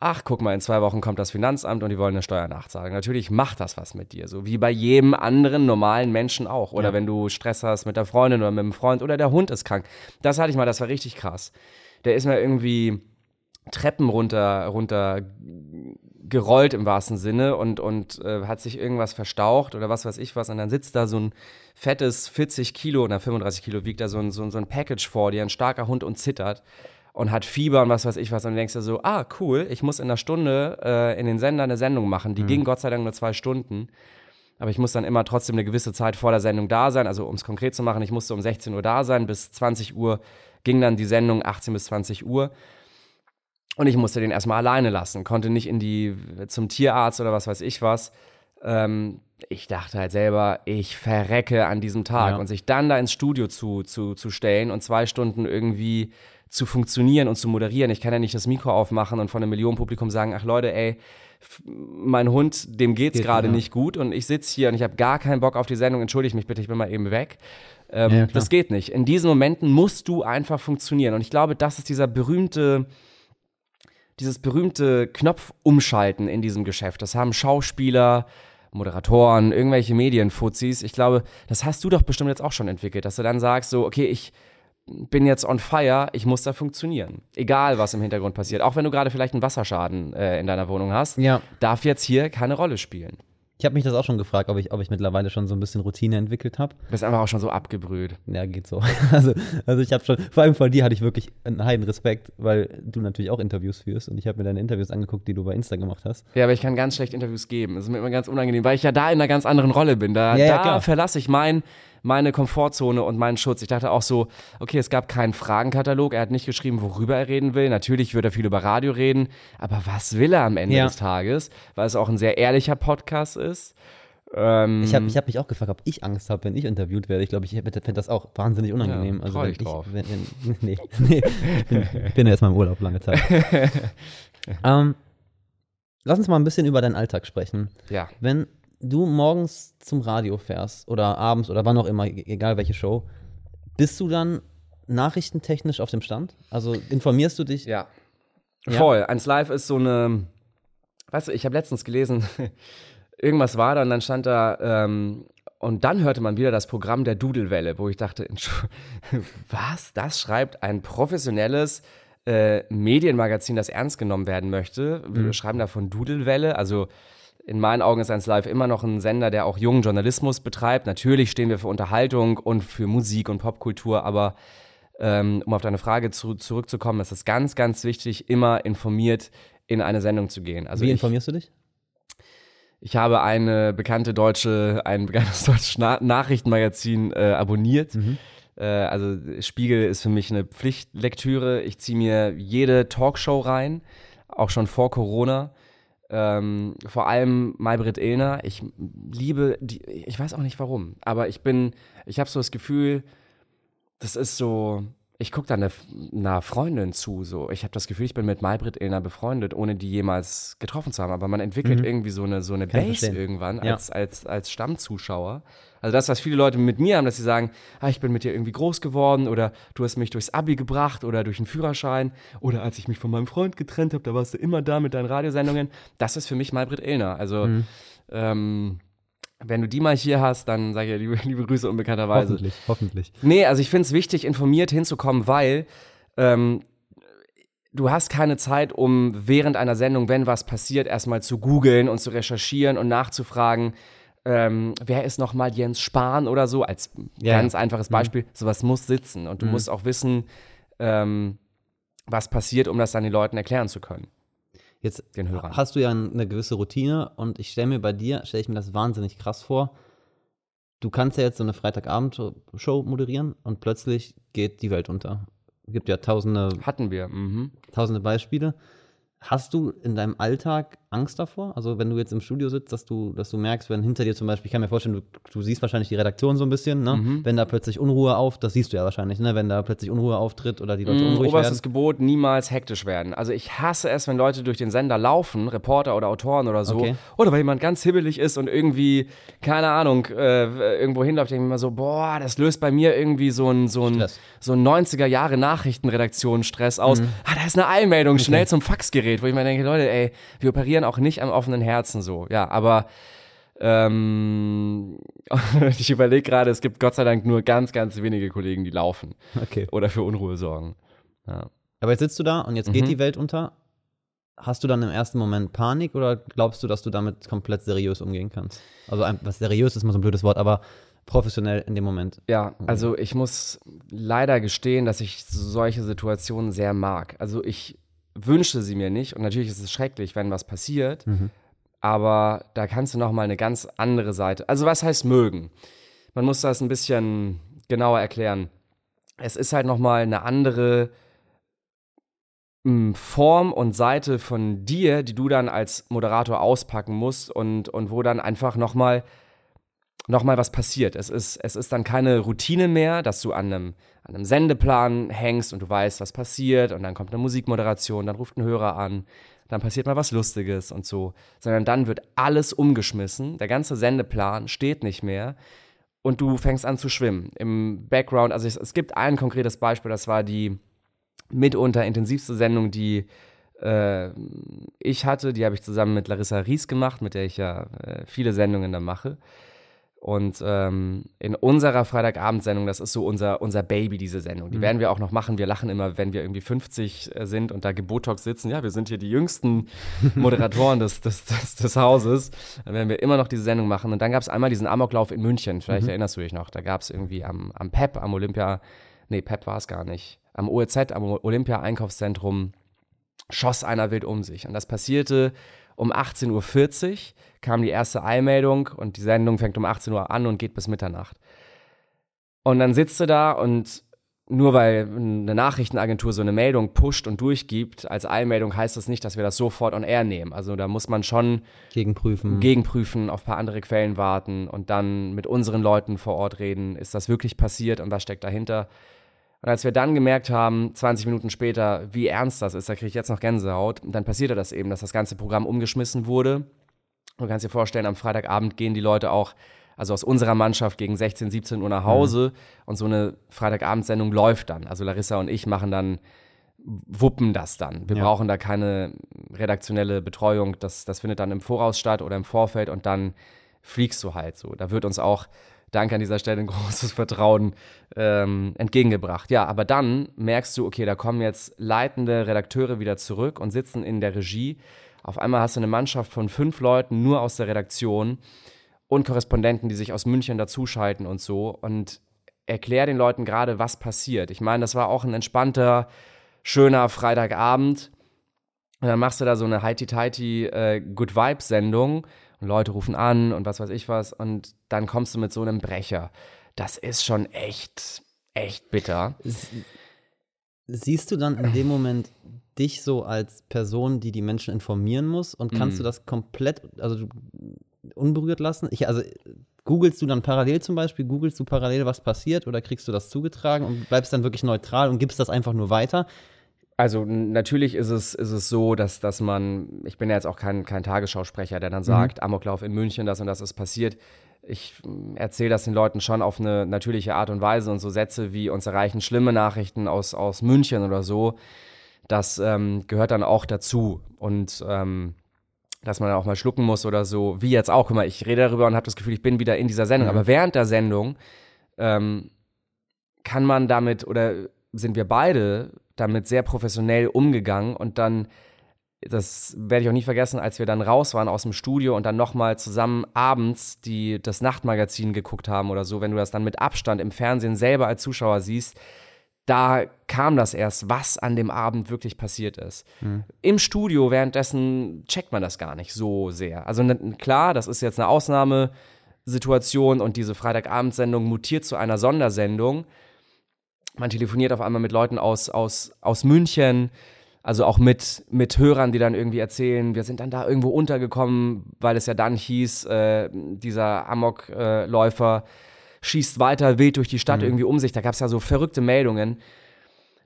ach, guck mal, in zwei Wochen kommt das Finanzamt und die wollen eine Steuer nachzahlen. Natürlich macht das was mit dir, so wie bei jedem anderen normalen Menschen auch. Oder ja. wenn du Stress hast mit der Freundin oder mit dem Freund oder der Hund ist krank. Das hatte ich mal, das war richtig krass. Der ist mir irgendwie Treppen runter, runter gerollt im wahrsten Sinne und, und äh, hat sich irgendwas verstaucht oder was weiß ich was. Und dann sitzt da so ein fettes 40 Kilo oder 35 Kilo wiegt da so ein, so, so ein Package vor dir, ein starker Hund und zittert und hat Fieber und was weiß ich was. Und du denkst dir so, ah, cool, ich muss in einer Stunde äh, in den Sender eine Sendung machen. Die mhm. ging Gott sei Dank nur zwei Stunden. Aber ich muss dann immer trotzdem eine gewisse Zeit vor der Sendung da sein. Also um es konkret zu machen, ich musste um 16 Uhr da sein. Bis 20 Uhr ging dann die Sendung, 18 bis 20 Uhr. Und ich musste den erstmal alleine lassen, konnte nicht in die zum Tierarzt oder was weiß ich was. Ähm, ich dachte halt selber, ich verrecke an diesem Tag. Ja. Und sich dann da ins Studio zu, zu, zu stellen und zwei Stunden irgendwie zu funktionieren und zu moderieren. Ich kann ja nicht das Mikro aufmachen und von einem Millionenpublikum sagen, ach Leute, ey, mein Hund, dem geht's Geht, gerade ja. nicht gut und ich sitze hier und ich habe gar keinen Bock auf die Sendung, entschuldige mich bitte, ich bin mal eben weg. Ähm, ja, das geht nicht. In diesen Momenten musst du einfach funktionieren. Und ich glaube, das ist dieser berühmte, dieses berühmte Knopf umschalten in diesem Geschäft. Das haben Schauspieler, Moderatoren, irgendwelche Medienfuzis. Ich glaube, das hast du doch bestimmt jetzt auch schon entwickelt, dass du dann sagst, so, okay, ich bin jetzt on fire, ich muss da funktionieren. Egal, was im Hintergrund passiert. Auch wenn du gerade vielleicht einen Wasserschaden äh, in deiner Wohnung hast, ja. darf jetzt hier keine Rolle spielen. Ich habe mich das auch schon gefragt, ob ich, ob ich mittlerweile schon so ein bisschen Routine entwickelt habe. Du bist einfach auch schon so abgebrüht. Ja, geht so. Also, also ich habe schon, vor allem von dir hatte ich wirklich einen heiden Respekt, weil du natürlich auch Interviews führst und ich habe mir deine Interviews angeguckt, die du bei Insta gemacht hast. Ja, aber ich kann ganz schlecht Interviews geben. Das ist mir immer ganz unangenehm, weil ich ja da in einer ganz anderen Rolle bin. Da, ja, ja, da verlasse ich mein meine Komfortzone und meinen Schutz. Ich dachte auch so, okay, es gab keinen Fragenkatalog. Er hat nicht geschrieben, worüber er reden will. Natürlich wird er viel über Radio reden, aber was will er am Ende ja. des Tages? Weil es auch ein sehr ehrlicher Podcast ist. Ähm, ich habe ich hab mich auch gefragt, ob ich Angst habe, wenn ich interviewt werde. Ich glaube, ich fände das auch wahnsinnig unangenehm. Ja, also wenn ich, drauf. Wenn, wenn, nee, nee, ich bin, bin ja erstmal im Urlaub lange Zeit. ähm, lass uns mal ein bisschen über deinen Alltag sprechen. Ja. Wenn du morgens zum Radio fährst oder abends oder wann auch immer, e-, egal welche Show, bist du dann nachrichtentechnisch auf dem Stand? Also informierst du dich? Ja. ja? Voll. Eins Live ist so eine, weißt du, ich habe letztens gelesen, irgendwas war da und dann stand da, ähm, und dann hörte man wieder das Programm der Dudelwelle, wo ich dachte, was? Das schreibt ein professionelles äh, Medienmagazin, das ernst genommen werden möchte. Wir mhm. schreiben da von Dudelwelle, also in meinen Augen ist 1 Live immer noch ein Sender, der auch jungen Journalismus betreibt. Natürlich stehen wir für Unterhaltung und für Musik und Popkultur, aber ähm, um auf deine Frage zu, zurückzukommen, ist es ganz, ganz wichtig, immer informiert in eine Sendung zu gehen. Also Wie informierst ich, du dich? Ich habe eine bekannte deutsche, ein bekanntes deutsches Na Nachrichtenmagazin äh, abonniert. Mhm. Äh, also Spiegel ist für mich eine Pflichtlektüre. Ich ziehe mir jede Talkshow rein, auch schon vor Corona. Ähm, vor allem Maybrit Illner. Ich liebe die, ich weiß auch nicht warum, aber ich bin, ich habe so das Gefühl, das ist so, ich gucke da einer eine Freundin zu, so. Ich habe das Gefühl, ich bin mit Maybrit Illner befreundet, ohne die jemals getroffen zu haben. Aber man entwickelt mhm. irgendwie so eine, so eine Base irgendwann ja. als, als, als Stammzuschauer. Also das, was viele Leute mit mir haben, dass sie sagen, ah, ich bin mit dir irgendwie groß geworden oder du hast mich durchs Abi gebracht oder durch einen Führerschein oder als ich mich von meinem Freund getrennt habe, da warst du immer da mit deinen Radiosendungen. Das ist für mich Malbrit Illner. Also mhm. ähm, wenn du die mal hier hast, dann sage ich ja liebe, liebe Grüße unbekannterweise. Hoffentlich, hoffentlich. Nee, also ich finde es wichtig, informiert hinzukommen, weil ähm, du hast keine Zeit, um während einer Sendung, wenn was passiert, erstmal zu googeln und zu recherchieren und nachzufragen, ähm, wer ist nochmal Jens Spahn oder so, als ja. ganz einfaches. Beispiel. Mhm. Sowas muss sitzen und du mhm. musst auch wissen, ähm, was passiert, um das dann den Leuten erklären zu können. Jetzt den Hörern. hast du ja eine gewisse Routine und ich stelle mir bei dir, stelle ich mir das wahnsinnig krass vor. Du kannst ja jetzt so eine Freitagabend-Show moderieren und plötzlich geht die Welt unter. Es gibt ja tausende. Hatten wir. Mhm. Tausende Beispiele. Hast du in deinem Alltag Angst davor? Also wenn du jetzt im Studio sitzt, dass du, dass du merkst, wenn hinter dir zum Beispiel, ich kann mir vorstellen, du, du siehst wahrscheinlich die Redaktion so ein bisschen, ne? Mhm. Wenn da plötzlich Unruhe auf, das siehst du ja wahrscheinlich, ne? Wenn da plötzlich Unruhe auftritt oder die Leute mhm, unruhig oberstes werden. Gebot, niemals hektisch werden. Also ich hasse es, wenn Leute durch den Sender laufen, Reporter oder Autoren oder so, okay. oder weil jemand ganz hibbelig ist und irgendwie, keine Ahnung, äh, irgendwo hinläuft, denke ich mir so, boah, das löst bei mir irgendwie so ein, so ein, so ein 90er Jahre Nachrichtenredaktion Stress aus. Mhm. Ah, da ist eine Eilmeldung, okay. schnell zum Faxgerät, wo ich mir denke, Leute, ey, wir operieren auch nicht am offenen Herzen so. Ja, aber ähm, ich überlege gerade, es gibt Gott sei Dank nur ganz, ganz wenige Kollegen, die laufen. Okay. Oder für Unruhe sorgen. Ja. Aber jetzt sitzt du da und jetzt geht mhm. die Welt unter. Hast du dann im ersten Moment Panik oder glaubst du, dass du damit komplett seriös umgehen kannst? Also was seriös ist mal so ein blödes Wort, aber professionell in dem Moment. Ja, also ich muss leider gestehen, dass ich solche Situationen sehr mag. Also ich wünsche sie mir nicht und natürlich ist es schrecklich, wenn was passiert, mhm. aber da kannst du noch mal eine ganz andere Seite. Also was heißt mögen? Man muss das ein bisschen genauer erklären. Es ist halt noch mal eine andere hm, Form und Seite von dir, die du dann als Moderator auspacken musst und, und wo dann einfach noch mal nochmal was passiert. Es ist, es ist dann keine Routine mehr, dass du an einem, an einem Sendeplan hängst und du weißt, was passiert und dann kommt eine Musikmoderation, dann ruft ein Hörer an, dann passiert mal was Lustiges und so, sondern dann wird alles umgeschmissen, der ganze Sendeplan steht nicht mehr und du fängst an zu schwimmen. Im Background, also es, es gibt ein konkretes Beispiel, das war die mitunter intensivste Sendung, die äh, ich hatte, die habe ich zusammen mit Larissa Ries gemacht, mit der ich ja äh, viele Sendungen da mache. Und ähm, in unserer Freitagabendsendung, das ist so unser, unser Baby, diese Sendung. Die mhm. werden wir auch noch machen. Wir lachen immer, wenn wir irgendwie 50 äh, sind und da Gebotox sitzen. Ja, wir sind hier die jüngsten Moderatoren des, des, des, des, Hauses. Dann werden wir immer noch diese Sendung machen. Und dann gab es einmal diesen Amoklauf in München. Vielleicht mhm. erinnerst du dich noch. Da gab es irgendwie am, am PEP, am Olympia, nee, PEP war es gar nicht. Am OEZ, am Olympia-Einkaufszentrum, schoss einer wild um sich. Und das passierte um 18.40 Uhr kam die erste Eilmeldung und die Sendung fängt um 18 Uhr an und geht bis Mitternacht. Und dann sitzt du da und nur weil eine Nachrichtenagentur so eine Meldung pusht und durchgibt, als Eilmeldung heißt das nicht, dass wir das sofort on air nehmen. Also da muss man schon gegenprüfen, gegenprüfen auf ein paar andere Quellen warten und dann mit unseren Leuten vor Ort reden, ist das wirklich passiert und was steckt dahinter. Und als wir dann gemerkt haben, 20 Minuten später, wie ernst das ist, da kriege ich jetzt noch Gänsehaut, dann passierte das eben, dass das ganze Programm umgeschmissen wurde. Du kannst dir vorstellen, am Freitagabend gehen die Leute auch, also aus unserer Mannschaft gegen 16, 17 Uhr nach Hause mhm. und so eine Freitagabendsendung läuft dann. Also Larissa und ich machen dann, wuppen das dann. Wir ja. brauchen da keine redaktionelle Betreuung. Das, das findet dann im Voraus statt oder im Vorfeld und dann fliegst du halt so. Da wird uns auch Danke an dieser Stelle ein großes Vertrauen ähm, entgegengebracht. Ja, aber dann merkst du, okay, da kommen jetzt leitende Redakteure wieder zurück und sitzen in der Regie. Auf einmal hast du eine Mannschaft von fünf Leuten nur aus der Redaktion und Korrespondenten, die sich aus München dazuschalten und so. Und erklär den Leuten gerade, was passiert. Ich meine, das war auch ein entspannter, schöner Freitagabend. Und dann machst du da so eine Heiti-Teiti äh, Good Vibes-Sendung und Leute rufen an und was weiß ich was und dann kommst du mit so einem Brecher. Das ist schon echt, echt bitter. Siehst du dann in dem Moment dich so als Person, die die Menschen informieren muss und kannst mm. du das komplett, also unberührt lassen? Ich, also googelst du dann parallel zum Beispiel, googelst du parallel, was passiert oder kriegst du das zugetragen und bleibst dann wirklich neutral und gibst das einfach nur weiter? Also natürlich ist es, ist es so, dass, dass man, ich bin ja jetzt auch kein, kein Tagesschausprecher, der dann mhm. sagt, mhm. Amoklauf in München, das und das ist passiert. Ich erzähle das den Leuten schon auf eine natürliche Art und Weise und so Sätze wie uns erreichen schlimme Nachrichten aus, aus München oder so, das ähm, gehört dann auch dazu. Und ähm, dass man auch mal schlucken muss oder so, wie jetzt auch. Guck mal, ich rede darüber und habe das Gefühl, ich bin wieder in dieser Sendung. Mhm. Aber während der Sendung ähm, kann man damit oder sind wir beide damit sehr professionell umgegangen und dann das werde ich auch nie vergessen, als wir dann raus waren aus dem Studio und dann nochmal zusammen abends die, das Nachtmagazin geguckt haben oder so, wenn du das dann mit Abstand im Fernsehen selber als Zuschauer siehst, da kam das erst, was an dem Abend wirklich passiert ist. Mhm. Im Studio währenddessen checkt man das gar nicht so sehr. Also klar, das ist jetzt eine Ausnahmesituation und diese Freitagabendsendung mutiert zu einer Sondersendung man telefoniert auf einmal mit Leuten aus, aus, aus München Also auch mit, mit Hörern, die dann irgendwie erzählen, wir sind dann da irgendwo untergekommen, weil es ja dann hieß, äh, dieser Amokläufer schießt weiter wild durch die Stadt irgendwie um sich. Da gab es ja so verrückte Meldungen.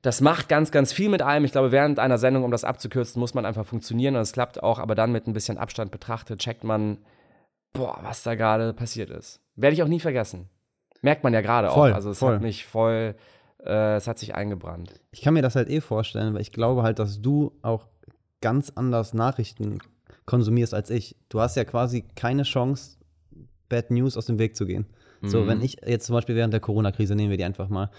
Das macht ganz, ganz viel mit einem. Ich glaube, während einer Sendung, um das abzukürzen, muss man einfach funktionieren und es klappt auch, aber dann mit ein bisschen Abstand betrachtet, checkt man, boah, was da gerade passiert ist. Werde ich auch nie vergessen. Merkt man ja gerade auch. Also es voll. hat mich voll, äh, es hat sich eingebrannt. Ich kann mir das halt eh vorstellen, weil ich glaube halt, dass du auch ganz anders Nachrichten konsumierst als ich. Du hast ja quasi keine Chance, Bad News aus dem Weg zu gehen. So, Mhm. wenn ich jetzt zum Beispiel während der Corona-Krise, nehmen wir die einfach mal,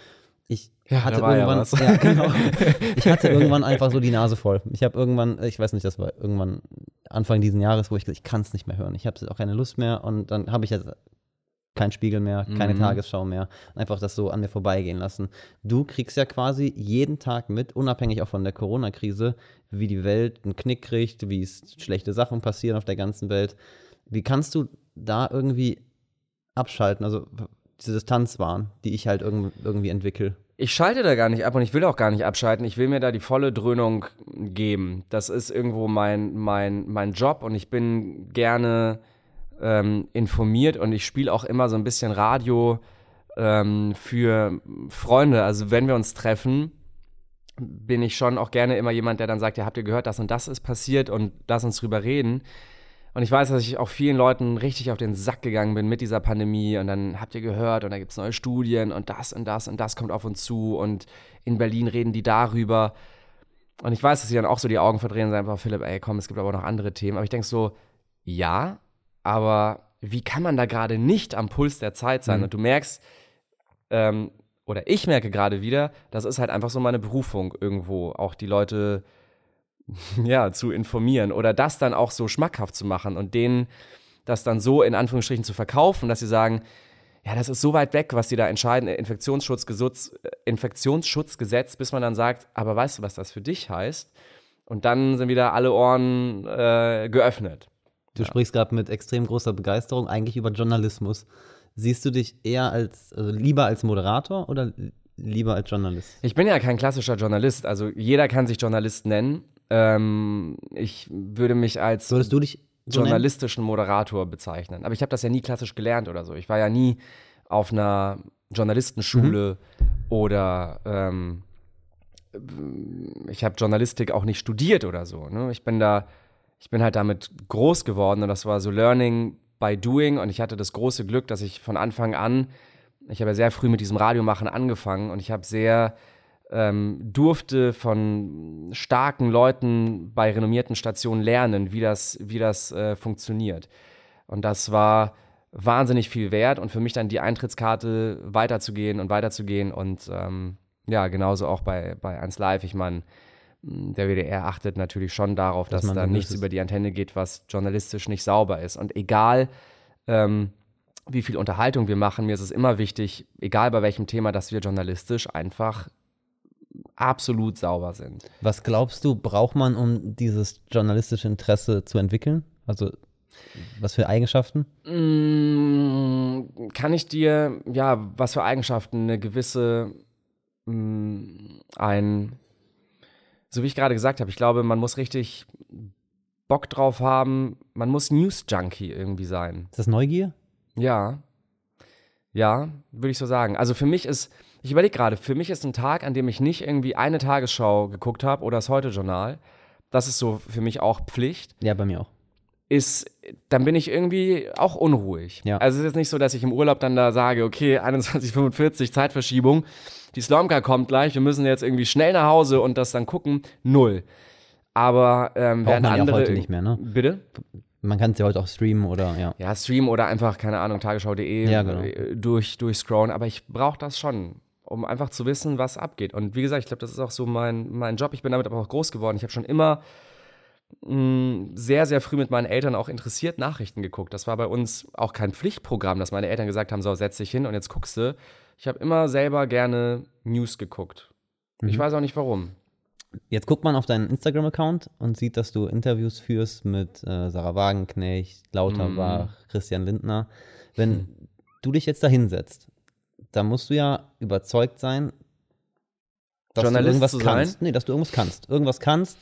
ich Ja, hatte ja irgendwann, was. ja, genau. ich hatte irgendwann einfach so die Nase voll. Ich habe irgendwann, ich weiß nicht, das war irgendwann Anfang diesen Jahres, wo ich gesagt, ich kann es nicht mehr hören. Ich habe auch keine Lust mehr und dann habe ich jetzt kein Spiegel mehr, keine Mhm. Tagesschau mehr, einfach das so an mir vorbeigehen lassen. Du kriegst ja quasi jeden Tag mit, unabhängig auch von der Corona-Krise, wie die Welt einen Knick kriegt, wie es schlechte Sachen passieren auf der ganzen Welt. Wie kannst du da irgendwie abschalten, also diese Distanz wahren, die ich halt irgend, irgendwie entwickle? Ich schalte da gar nicht ab und ich will auch gar nicht abschalten. Ich will mir da die volle Dröhnung geben. Das ist irgendwo mein, mein, mein Job und ich bin gerne ähm, informiert und ich spiele auch immer so ein bisschen Radio ähm, für Freunde. Also wenn wir uns treffen, bin ich schon auch gerne immer jemand, der dann sagt, ja, habt ihr gehört, das und das ist passiert und lass uns drüber reden. Und ich weiß, dass ich auch vielen Leuten richtig auf den Sack gegangen bin mit dieser Pandemie. Und dann habt ihr gehört und da gibt es neue Studien und das und das und das kommt auf uns zu. Und in Berlin reden die darüber. Und ich weiß, dass sie dann auch so die Augen verdrehen und sagen, Philipp, ey, komm, es gibt aber noch andere Themen. Aber ich denke so, ja, aber wie kann man da gerade nicht am Puls der Zeit sein? Mhm. Und du merkst, ähm, oder ich merke gerade wieder, das ist halt einfach so meine Berufung irgendwo, auch die Leute ja, zu informieren oder das dann auch so schmackhaft zu machen und denen das dann so in Anführungsstrichen zu verkaufen, dass sie sagen, ja, das ist so weit weg, was die da entscheiden, Infektionsschutzgesetz, äh, Infektionsschutzgesetz, bis man dann sagt, aber weißt du, was das für dich heißt? Und dann sind wieder alle Ohren äh, geöffnet. Du sprichst gerade mit extrem großer Begeisterung eigentlich über Journalismus. Siehst du dich eher als, also lieber als Moderator oder lieber als Journalist? Ich bin ja kein klassischer Journalist, also jeder kann sich Journalist nennen. Ähm, ich würde mich als Würdest du dich so journalistischen Moderator bezeichnen. Aber ich habe das ja nie klassisch gelernt oder so. Ich war ja nie auf einer Journalistenschule Mhm. oder ähm, ich habe Journalistik auch nicht studiert oder so. Ne? Ich bin da, ich bin halt damit groß geworden und das war so Learning by Doing und ich hatte das große Glück, dass ich von Anfang an, ich habe ja sehr früh mit diesem Radiomachen angefangen und ich habe sehr ähm, durfte von starken Leuten bei renommierten Stationen lernen, wie das, wie das äh, funktioniert. Und das war wahnsinnig viel wert und für mich dann die Eintrittskarte weiterzugehen und weiterzugehen und ähm, ja, genauso auch bei, bei 1 Live. Ich meine, der WDR achtet natürlich schon darauf, Dass dass, man da nichts über die Antenne geht, was journalistisch nicht sauber ist. Und egal, ähm, wie viel Unterhaltung wir machen, mir ist es immer wichtig, egal bei welchem Thema, dass wir journalistisch einfach absolut sauber sind. Was glaubst du, braucht man, um dieses journalistische Interesse zu entwickeln? Also, was für Eigenschaften? Mm, Kann ich dir, ja, was für Eigenschaften eine gewisse, mm, ein, so wie ich gerade gesagt habe, ich glaube, man muss richtig Bock drauf haben, man muss News-Junkie irgendwie sein. Ist das Neugier? Ja. Ja, würde ich so sagen. Also für mich ist, ich überlege gerade, für mich ist ein Tag, an dem ich nicht irgendwie eine Tagesschau geguckt habe oder das Heute-Journal, das ist so für mich auch Pflicht, Ja, bei mir auch. Ist, dann bin ich irgendwie auch unruhig. Ja. Also es ist jetzt nicht so, dass ich im Urlaub dann da sage, okay, 21.45 Zeitverschiebung, die Slomka kommt gleich, wir müssen jetzt irgendwie schnell nach Hause und das dann gucken. Null. Aber ähm, während man ja andere. heute nicht mehr, ne? Bitte? Man kann es ja heute auch streamen oder, ja. Ja, Stream oder einfach, keine Ahnung, tagesschau.de Ja, genau. äh, durch, durchscrollen. Aber ich brauche das schon, um einfach zu wissen, was abgeht. Und wie gesagt, ich glaube, das ist auch so mein, mein Job. Ich bin damit aber auch groß geworden. Ich habe schon immer sehr, sehr früh mit meinen Eltern auch interessiert Nachrichten geguckt. Das war bei uns auch kein Pflichtprogramm, dass meine Eltern gesagt haben, so, setz dich hin und jetzt guckst du. Ich habe immer selber gerne News geguckt. Ich Mhm. weiß auch nicht warum. Jetzt guckt man auf deinen Instagram-Account und sieht, dass du Interviews führst mit äh, Sarah Wagenknecht, Lauterbach, Christian Lindner. Wenn du dich jetzt da hinsetzt, da musst du ja überzeugt sein, dass Journalist du irgendwas kannst. Nee, dass du irgendwas kannst. Irgendwas kannst,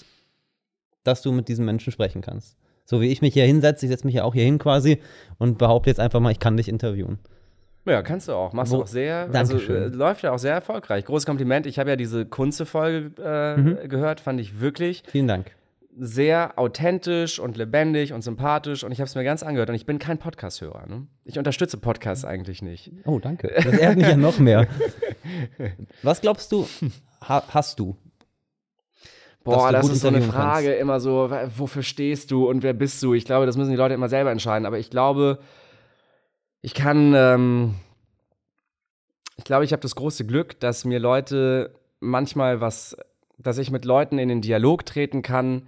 dass du mit diesen Menschen sprechen kannst. So wie ich mich hier hinsetze, ich setze mich ja auch hier hin quasi und behaupte jetzt einfach mal, ich kann dich interviewen. Ja, kannst du auch. Machst Wo- du auch sehr. Also äh, läuft ja auch sehr erfolgreich. Großes Kompliment. Ich habe ja diese Kunze-Folge äh, Mhm. gehört, fand ich wirklich Vielen Dank. sehr authentisch und lebendig und sympathisch und ich habe es mir ganz angehört und ich bin kein Podcast-Hörer. Ne? Ich unterstütze Podcasts eigentlich nicht. Oh, danke. Das ehrt mich ja noch mehr. Was glaubst du, ha hast du? Boah, das ist so eine Frage immer so, wofür stehst du und wer bist du? Ich glaube, das müssen die Leute immer selber entscheiden, aber ich glaube, ich kann, ähm, ich glaube, ich habe das große Glück, dass mir Leute manchmal was, dass ich mit Leuten in den Dialog treten kann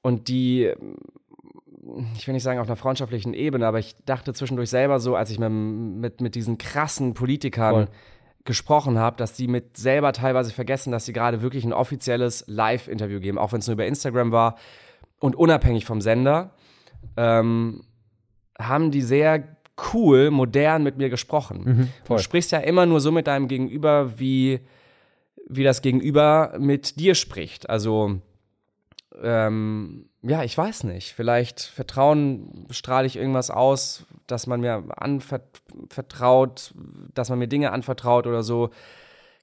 und die, ich will nicht sagen auf einer freundschaftlichen Ebene, aber ich dachte zwischendurch selber so, als ich mit, mit, mit diesen krassen Politikern Voll. Gesprochen habe, dass die mit selber teilweise vergessen, dass sie gerade wirklich ein offizielles Live-Interview geben, auch wenn es nur über Instagram war und unabhängig vom Sender, ähm, haben die sehr cool, modern mit mir gesprochen. Mhm, du sprichst ja immer nur so mit deinem Gegenüber, wie, wie das Gegenüber mit dir spricht. Also ähm, ja, ich weiß nicht. Vielleicht Vertrauen strahle ich irgendwas aus, dass man mir anvertraut, dass man mir Dinge anvertraut oder so.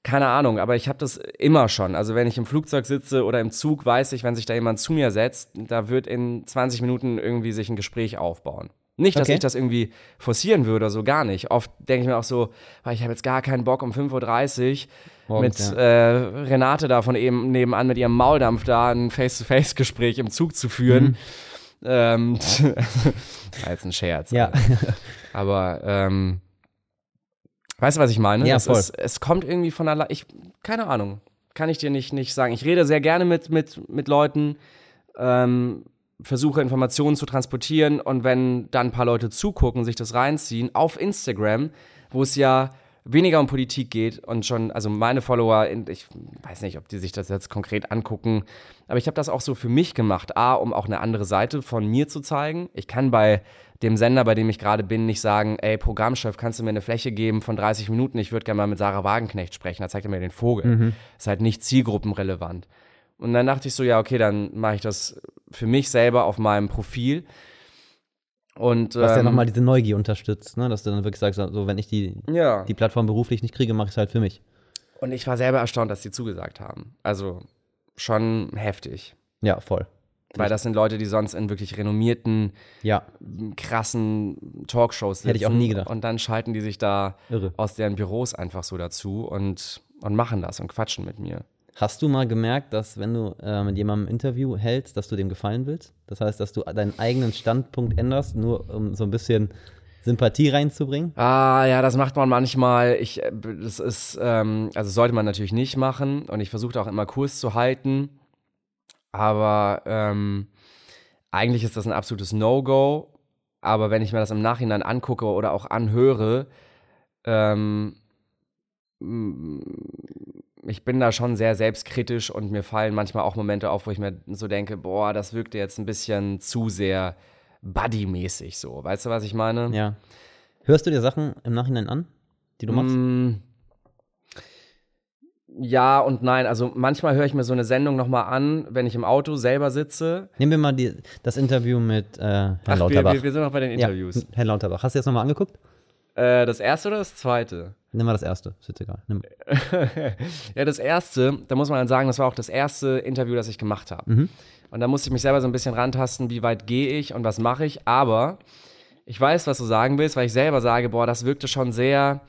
Keine Ahnung, aber ich habe das immer schon. Also wenn ich im Flugzeug sitze oder im Zug, weiß ich, wenn sich da jemand zu mir setzt, da wird in 20 Minuten irgendwie sich ein Gespräch aufbauen. Nicht, dass Okay. ich das irgendwie forcieren würde, so gar nicht. Oft denke ich mir auch so, weil ich habe jetzt gar keinen Bock um 5.30 Uhr Morgens, mit ja. äh, Renate da von eben nebenan mit ihrem Mauldampf da ein Face-to-Face-Gespräch im Zug zu führen. Ähm, war jetzt ein Scherz. Mhm. Ja. Aber ähm, weißt du, was ich meine? Ja, es, voll. Ist, es kommt irgendwie von allein. Ich, keine Ahnung. Kann ich dir nicht, nicht sagen. Ich rede sehr gerne mit, mit, mit Leuten, ähm, versuche Informationen zu transportieren und wenn dann ein paar Leute zugucken, sich das reinziehen, auf Instagram, wo es ja weniger um Politik geht und schon, also meine Follower, ich weiß nicht, ob die sich das jetzt konkret angucken, aber ich habe das auch so für mich gemacht. A, um auch eine andere Seite von mir zu zeigen. Ich kann bei dem Sender, bei dem ich gerade bin, nicht sagen, ey, Programmchef, kannst du mir eine Fläche geben von 30 Minuten? Ich würde gerne mal mit Sarah Wagenknecht sprechen. Da zeigt er mir den Vogel. Ist halt nicht zielgruppenrelevant. Und dann dachte ich so, ja, okay, dann mache ich das für mich selber auf meinem Profil. Und Was ja ähm, nochmal diese Neugier unterstützt, ne? dass du dann wirklich sagst, so wenn ich die, ja. die Plattform beruflich nicht kriege, mache ich es halt für mich. Und ich war selber erstaunt, dass die zugesagt haben. Also schon heftig. Ja, voll. Weil das sind Leute, die sonst in wirklich renommierten, Ja, krassen Talkshows sitzen. Hätte ich auch nie gedacht. Und dann schalten die sich da irre. aus deren Büros einfach so dazu und, und machen das und quatschen mit mir. Hast du mal gemerkt, dass wenn du äh, mit jemandem ein Interview hältst, dass du dem gefallen willst? Das heißt, dass du deinen eigenen Standpunkt änderst, nur um so ein bisschen Sympathie reinzubringen? Ah, ja, das macht man manchmal. Ich, äh, das ist, ähm, also sollte man natürlich nicht machen. Und ich versuche auch immer Kurs zu halten. Aber ähm, eigentlich ist das ein absolutes No-Go. Aber wenn ich mir das im Nachhinein angucke oder auch anhöre, ähm, ich bin da schon sehr selbstkritisch und mir fallen manchmal auch Momente auf, wo ich mir so denke, boah, das wirkte jetzt ein bisschen zu sehr Buddy-mäßig so. Weißt du, was ich meine? Ja. Hörst du dir Sachen im Nachhinein an, die du machst? Mm, Ja und nein. Also manchmal höre ich mir so eine Sendung nochmal an, wenn ich im Auto selber sitze. Nehmen wir mal die, das Interview mit äh, Herrn Ach, wir, Lauterbach. wir, wir sind noch bei den Interviews. Ja, Herrn Lauterbach. Hast du jetzt nochmal angeguckt? Äh, das erste oder das zweite? Nimm mal das erste, ist jetzt egal. Nimm. ja, das erste, da muss man dann sagen, das war auch das erste Interview, das ich gemacht habe. Mhm. Und da musste ich mich selber so ein bisschen rantasten, wie weit gehe ich und was mache ich. Aber ich weiß, was du sagen willst, weil ich selber sage, boah, das wirkte schon sehr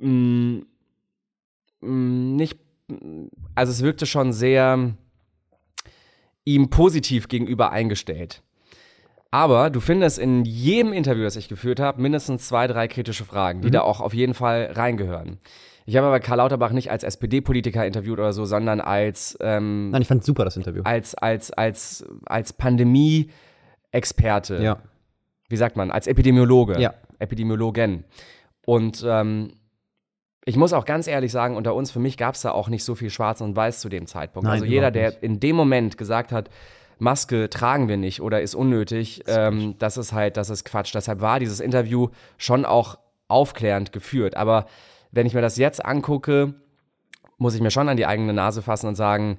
mh, mh, nicht, also es wirkte schon sehr ihm positiv gegenüber eingestellt. Aber du findest in jedem Interview, das ich geführt habe, mindestens zwei, drei kritische Fragen, die da auch auf jeden Fall reingehören. Ich habe aber Karl Lauterbach nicht als SPD-Politiker interviewt oder so, sondern als, ähm, Nein, ich fand super das Interview. als, als, als, als Pandemie-Experte. Ja. Wie sagt man? Als Epidemiologe. Ja. Epidemiologen. Und ähm, ich muss auch ganz ehrlich sagen, unter uns, für mich gab es da auch nicht so viel Schwarz und Weiß zu dem Zeitpunkt. Nein, also jeder, der nicht. in dem Moment gesagt hat, Maske tragen wir nicht oder ist unnötig, ähm, das ist halt, das ist Quatsch. Deshalb war dieses Interview schon auch aufklärend geführt. Aber wenn ich mir das jetzt angucke, muss ich mir schon an die eigene Nase fassen und sagen,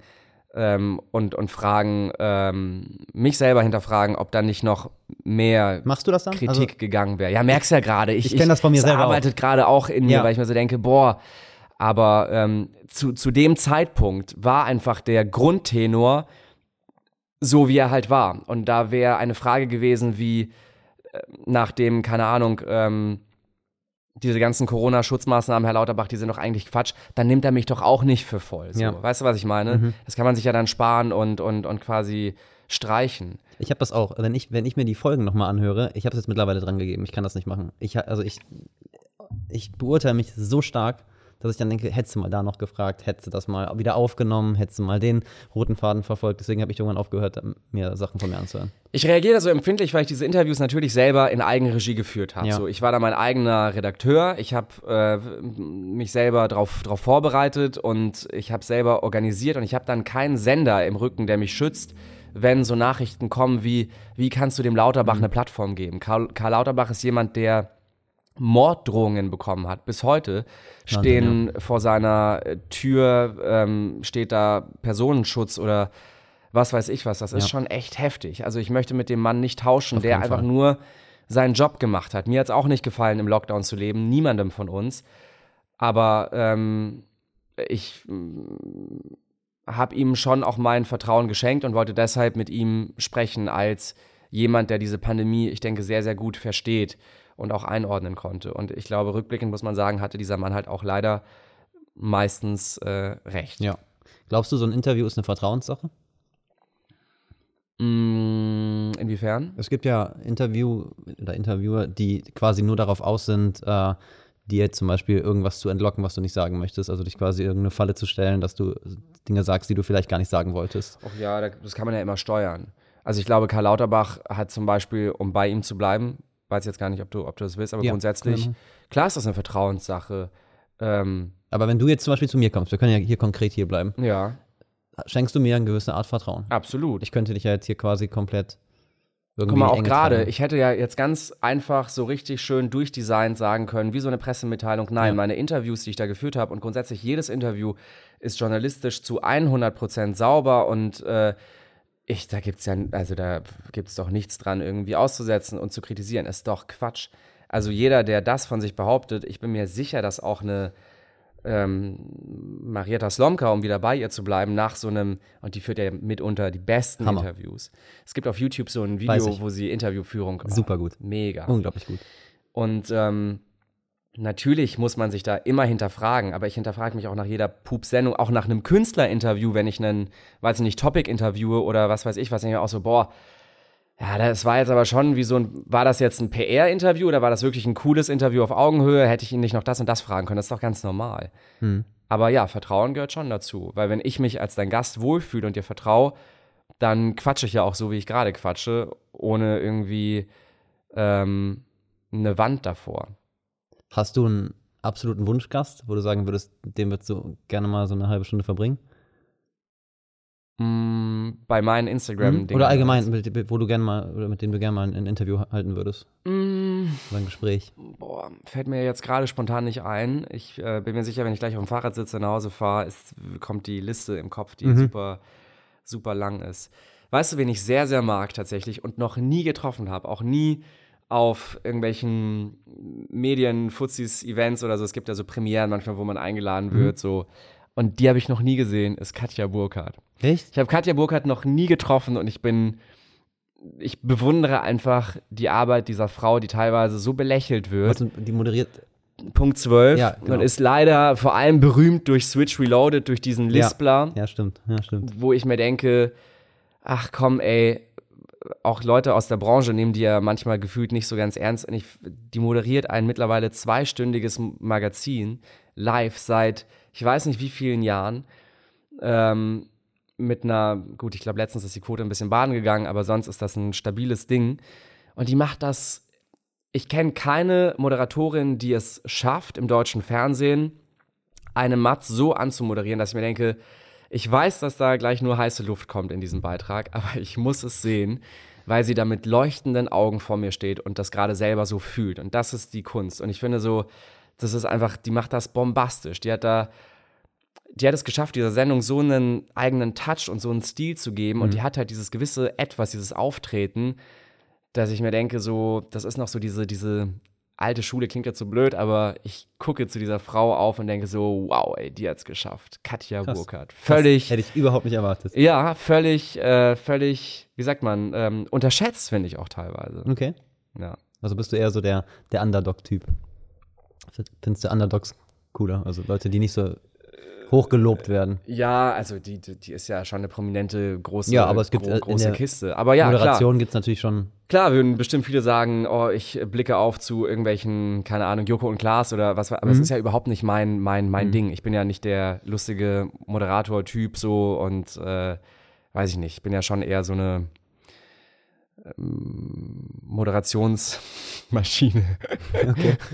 ähm, und, und fragen, ähm, mich selber hinterfragen, ob da nicht noch mehr Machst du das dann? Kritik Also- gegangen wäre. Ja, merkst ja gerade. Ich, Ich kenn das von mir selber arbeitet gerade auch in mir, Ja. weil ich mir so denke, boah, aber ähm, zu, zu dem Zeitpunkt war einfach der Grundtenor so, wie er halt war. Und da wäre eine Frage gewesen, wie äh, nachdem, keine Ahnung, ähm, diese ganzen Corona-Schutzmaßnahmen, Herr Lauterbach, die sind doch eigentlich Quatsch, dann nimmt er mich doch auch nicht für voll. So. Ja. Weißt du, was ich meine? Mhm. Das kann man sich ja dann sparen und, und, und quasi streichen. Ich habe das auch. Wenn ich, wenn ich mir die Folgen nochmal anhöre, ich habe es jetzt mittlerweile dran gegeben. Ich kann das nicht machen. Ich, also ich, ich beurteile mich so stark, dass ich dann denke, hättest du mal da noch gefragt, hättest du das mal wieder aufgenommen, hättest du mal den roten Faden verfolgt. Deswegen habe ich irgendwann aufgehört, mir Sachen von mir anzuhören. Ich reagiere da so empfindlich, weil ich diese Interviews natürlich selber in Eigenregie geführt habe. Ja. So, ich war da mein eigener Redakteur, ich habe äh, mich selber darauf drauf vorbereitet und ich habe selber organisiert und ich habe dann keinen Sender im Rücken, der mich schützt, wenn so Nachrichten kommen wie, wie kannst du dem Lauterbach eine Plattform geben? Karl, Karl Lauterbach ist jemand, der Morddrohungen bekommen hat. Bis heute stehen vor seiner äh, Tür, ähm, steht da Personenschutz oder was weiß ich was. Das ist Ja. schon echt heftig. Also ich möchte mit dem Mann nicht tauschen, der keinen einfach Fall. nur seinen Job gemacht hat. Mir hat es auch nicht gefallen, im Lockdown zu leben, niemandem von uns. Aber ähm, ich habe ihm schon auch mein Vertrauen geschenkt und wollte deshalb mit ihm sprechen als jemand, der diese Pandemie, ich denke, sehr, sehr gut versteht und auch einordnen konnte. Und ich glaube, rückblickend muss man sagen, hatte dieser Mann halt auch leider meistens äh, recht. Ja. Glaubst du, so ein Interview ist eine Vertrauenssache? Mm, inwiefern? Es gibt ja Interview oder Interviewer, die quasi nur darauf aus sind, äh, dir zum Beispiel irgendwas zu entlocken, was du nicht sagen möchtest. Also dich quasi irgendeine Falle zu stellen, dass du Dinge sagst, die du vielleicht gar nicht sagen wolltest. Ach ja, da- das kann man ja immer steuern. Also ich glaube, Karl Lauterbach hat zum Beispiel, um bei ihm zu bleiben, weiß jetzt gar nicht, ob du, ob du das willst, aber Ja, grundsätzlich, klar ist das eine Vertrauenssache. Ähm, Aber wenn du jetzt zum Beispiel zu mir kommst, wir können ja hier konkret hier bleiben, ja, schenkst du mir eine gewisse Art Vertrauen. absolut. Ich könnte dich ja jetzt hier quasi komplett irgendwie Guck mal, auch gerade, ich hätte ja jetzt ganz einfach so richtig schön durchdesignt sagen können, wie so eine Pressemitteilung. Nein, Ja. meine Interviews, die ich da geführt habe und grundsätzlich jedes Interview ist journalistisch zu 100% sauber und äh, ich, da gibt's ja, also da gibt's doch nichts dran, irgendwie auszusetzen und zu kritisieren. Ist doch Quatsch. Also jeder, der das von sich behauptet, ich bin mir sicher, dass auch eine ähm, Marietta Slomka, um wieder bei ihr zu bleiben, nach so einem, und die führt ja mitunter die besten Hammer. Interviews. Es gibt auf YouTube so ein Video, wo sie Interviewführung. oh, Super gut. Mega. Unglaublich gut. Und ähm, natürlich muss man sich da immer hinterfragen, aber ich hinterfrage mich auch nach jeder Pup-Sendung, auch nach einem Künstlerinterview, wenn ich einen, weiß ich nicht, Topic interviewe oder was weiß ich, was ich mir auch so, boah, ja, das war jetzt aber schon wie so ein, war das jetzt ein PR-Interview oder war das wirklich ein cooles Interview auf Augenhöhe? Hätte ich ihn nicht noch das und das fragen können? Das ist doch ganz normal. Hm. Aber ja, Vertrauen gehört schon dazu, weil wenn ich mich als dein Gast wohlfühle und dir vertraue, dann quatsche ich ja auch so, wie ich gerade quatsche, ohne irgendwie ähm, eine Wand davor. Hast du einen absoluten Wunschgast, wo du sagen würdest, dem würdest du gerne mal so eine halbe Stunde verbringen? Mm, bei meinen Instagram-Dingen. Hm? Oder allgemein, mit, wo du gerne mal, oder mit dem du gerne mal ein, ein Interview halten würdest. Mm, Oder ein Gespräch. boah, fällt mir jetzt gerade spontan nicht ein. Ich äh, bin mir sicher, wenn ich gleich auf dem Fahrrad sitze, nach Hause fahre, kommt die Liste im Kopf, die Mhm. super, super lang ist. Weißt du, wen ich sehr, sehr mag tatsächlich und noch nie getroffen habe, auch nie auf irgendwelchen Medien, Fuzis, Events oder so. Es gibt ja so Premieren manchmal, wo man eingeladen Mhm. wird, so. Und die habe ich noch nie gesehen, ist Katja Burkhardt. Echt? Ich habe Katja Burkhardt noch nie getroffen und ich bin, ich bewundere einfach die Arbeit dieser Frau, die teilweise so belächelt wird. Was, die moderiert. Punkt 12 Ja, genau. und ist leider vor allem berühmt durch Switch Reloaded, durch diesen Ja. Lispler, Ja, stimmt. Ja, stimmt. wo ich mir denke, ach komm, ey, auch Leute aus der Branche nehmen die ja manchmal gefühlt nicht so ganz ernst. Ich, die moderiert ein mittlerweile zweistündiges Magazin live seit ich weiß nicht wie vielen Jahren. Ähm, mit einer, gut, ich glaube, letztens ist die Quote ein bisschen baden gegangen, aber sonst ist das ein stabiles Ding. Und die macht das. Ich kenne keine Moderatorin, die es schafft, im deutschen Fernsehen eine Matz so anzumoderieren, dass ich mir denke, ich weiß, dass da gleich nur heiße Luft kommt in diesem Beitrag, aber ich muss es sehen, weil sie da mit leuchtenden Augen vor mir steht und das gerade selber so fühlt. Und das ist die Kunst. Und ich finde so, das ist einfach, die macht das bombastisch. Die hat da die hat es geschafft, dieser Sendung so einen eigenen Touch und so einen Stil zu geben. Und Mhm. die hat halt dieses gewisse Etwas, dieses Auftreten, dass ich mir denke, so, das ist noch so diese, diese alte Schule, klingt jetzt so blöd, aber ich gucke zu dieser Frau auf und denke so, wow, ey, die hat's geschafft. Katja Krass. Burkhardt. Völlig. Hätte ich überhaupt nicht erwartet. Ja, völlig, äh, völlig, wie sagt man, ähm, unterschätzt, finde ich auch teilweise. Okay. Ja. Also bist du eher so der, der Underdog-Typ. Findest du Underdogs cooler? Also Leute, die nicht so hochgelobt werden. Ja, also die, die, die ist ja schon eine prominente, große, Ja, aber es gibt, äh, in große der Kiste. Aber ja. Moderation gibt es natürlich schon. Klar, würden bestimmt viele sagen, oh, ich blicke auf zu irgendwelchen, keine Ahnung, Joko und Klaas oder was, aber es Mhm. ist ja überhaupt nicht mein, mein, mein Ding. Ich bin ja nicht der lustige Moderator-Typ so und äh, weiß ich nicht, ich bin ja schon eher so eine ähm, Moderationsmaschine. Okay.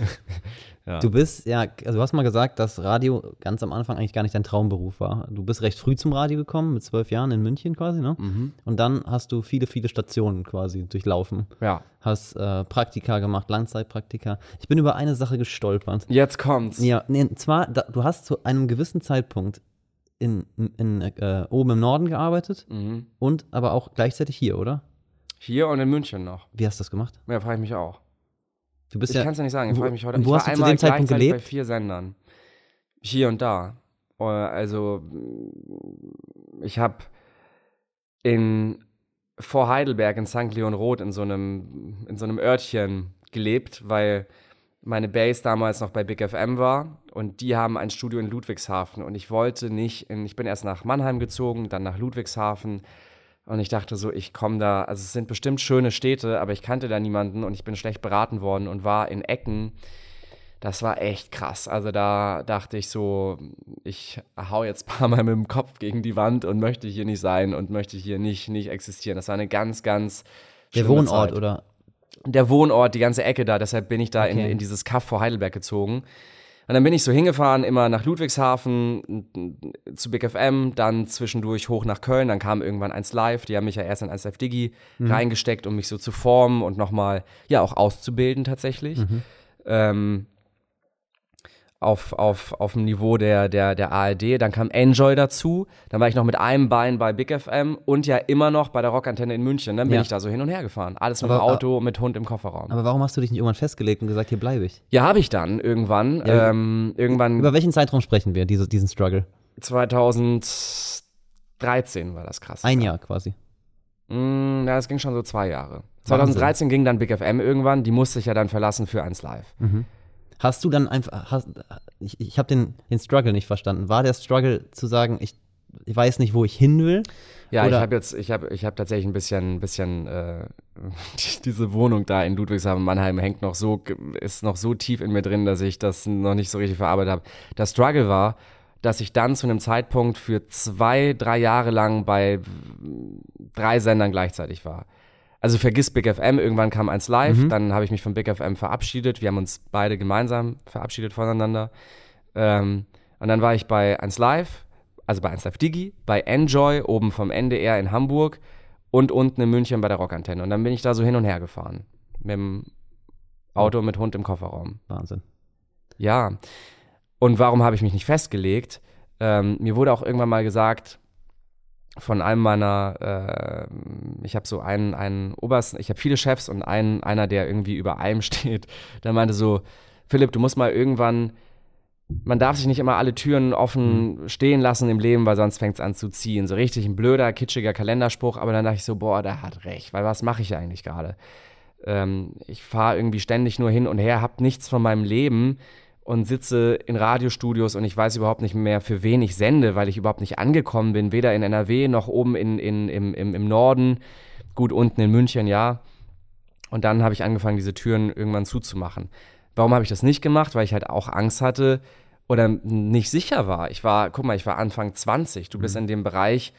Ja. Du bist, ja, also du hast mal gesagt, dass Radio ganz am Anfang eigentlich gar nicht dein Traumberuf war. Du bist recht früh zum Radio gekommen, mit zwölf Jahren in München quasi, ne? Mhm. Und dann hast du viele, viele Stationen quasi durchlaufen. Ja, Hast äh, Praktika gemacht, Langzeitpraktika. Ich bin über eine Sache gestolpert. jetzt kommt's. Ja, nee, und zwar, da, du hast zu einem gewissen Zeitpunkt in, in, äh, oben im Norden gearbeitet Mhm. und aber auch gleichzeitig hier, oder? Hier und in München noch. Wie hast du das gemacht? Ja, frage ich mich auch. Du bist Ich ja. kann es ja nicht sagen, ich wo- frage mich heute. wo ich hast war du zu einmal dem Zeitpunkt gelebt? bei vier Sendern. Hier und da. Äh, Also, ich habe in vor Heidelberg in St. Leon Roth in so einem in so einem Örtchen gelebt, weil meine Base damals noch bei Big FM war und die haben ein Studio in Ludwigshafen und ich wollte nicht in, ich bin erst nach Mannheim gezogen, dann nach Ludwigshafen und ich dachte so, ich komme da, also es sind bestimmt schöne Städte, aber ich kannte da niemanden und ich bin schlecht beraten worden und war in Ecken. Das war echt krass. Also da dachte ich so, ich hau jetzt ein paar Mal mit dem Kopf gegen die Wand und möchte hier nicht sein und möchte hier nicht, nicht existieren. Das war eine ganz, ganz Der Wohnort, Zeit. oder? Der Wohnort, die ganze Ecke da, deshalb bin ich da in, Okay. in dieses Kaff vor Heidelberg gezogen. Und dann bin ich so hingefahren, immer nach Ludwigshafen, zu Big FM, dann zwischendurch hoch nach Köln, dann kam irgendwann eins live, die haben mich ja erst in 1 Live Digi reingesteckt, um mich so zu formen und nochmal, ja, auch auszubilden tatsächlich. Ähm, auf, auf, auf dem Niveau der, der, der ARD. Dann kam Enjoy dazu. Dann war ich noch mit einem Bein bei Big FM und ja immer noch bei der Rockantenne in München. Dann bin Ja. ich da so hin und her gefahren. Alles mit dem Auto, mit Hund im Kofferraum. Aber warum hast du dich nicht irgendwann festgelegt und gesagt, hier bleibe ich? Ja, habe ich dann irgendwann. Ja, ähm, irgendwann Über welchen Zeitraum sprechen wir, diese, diesen Struggle? 2013 war das krass. Ein Jahr quasi. Mm, ja, das ging schon so zwei Jahre. Wahnsinn. 2013 ging dann Big FM irgendwann. Die musste ich ja dann verlassen für 1 Live. Hast du dann einfach, hast, ich, ich habe den, den Struggle nicht verstanden. War der Struggle zu sagen, ich, ich weiß nicht, wo ich hin will? Ja, Oder- ich habe jetzt, ich habe, ich habe tatsächlich ein bisschen, bisschen äh, die, diese Wohnung da in Ludwigshafen Mannheim hängt noch so, ist noch so tief in mir drin, dass ich das noch nicht so richtig verarbeitet habe. Der Struggle war, dass ich dann zu einem Zeitpunkt für zwei, drei Jahre lang bei drei Sendern gleichzeitig war. Also vergiss Big FM, irgendwann kam eins live, dann habe ich mich von Big FM verabschiedet. Wir haben uns beide gemeinsam verabschiedet voneinander. Ähm, und dann war ich bei 1 Live, also bei 1 Live Digi, bei Enjoy oben vom NDR in Hamburg und unten in München bei der Rockantenne. Und dann bin ich da so hin und her gefahren. Mit dem Auto mit Hund im Kofferraum. Wahnsinn. Ja. Und warum habe ich mich nicht festgelegt? Ähm, mir wurde auch irgendwann mal gesagt von einem meiner, äh, ich habe so einen, einen Obersten, ich habe viele Chefs und einen, einer, der irgendwie über allem steht, der meinte so, Philipp, du musst mal irgendwann, man darf sich nicht immer alle Türen offen stehen lassen im Leben, weil sonst fängt es an zu ziehen. So richtig ein blöder, kitschiger Kalenderspruch, aber dann dachte ich so, boah, der hat recht, weil was mache ich eigentlich gerade? Ähm, ich fahre irgendwie ständig nur hin und her, habe nichts von meinem Leben und sitze in Radiostudios und ich weiß überhaupt nicht mehr, für wen ich sende, weil ich überhaupt nicht angekommen bin, weder in NRW noch oben in, in, im, im, im Norden, gut unten in München, ja. Und dann habe ich angefangen, diese Türen irgendwann zuzumachen. Warum habe ich das nicht gemacht? Weil ich halt auch Angst hatte oder nicht sicher war. Ich war, guck mal, ich war Anfang 20. Du bist in dem Bereich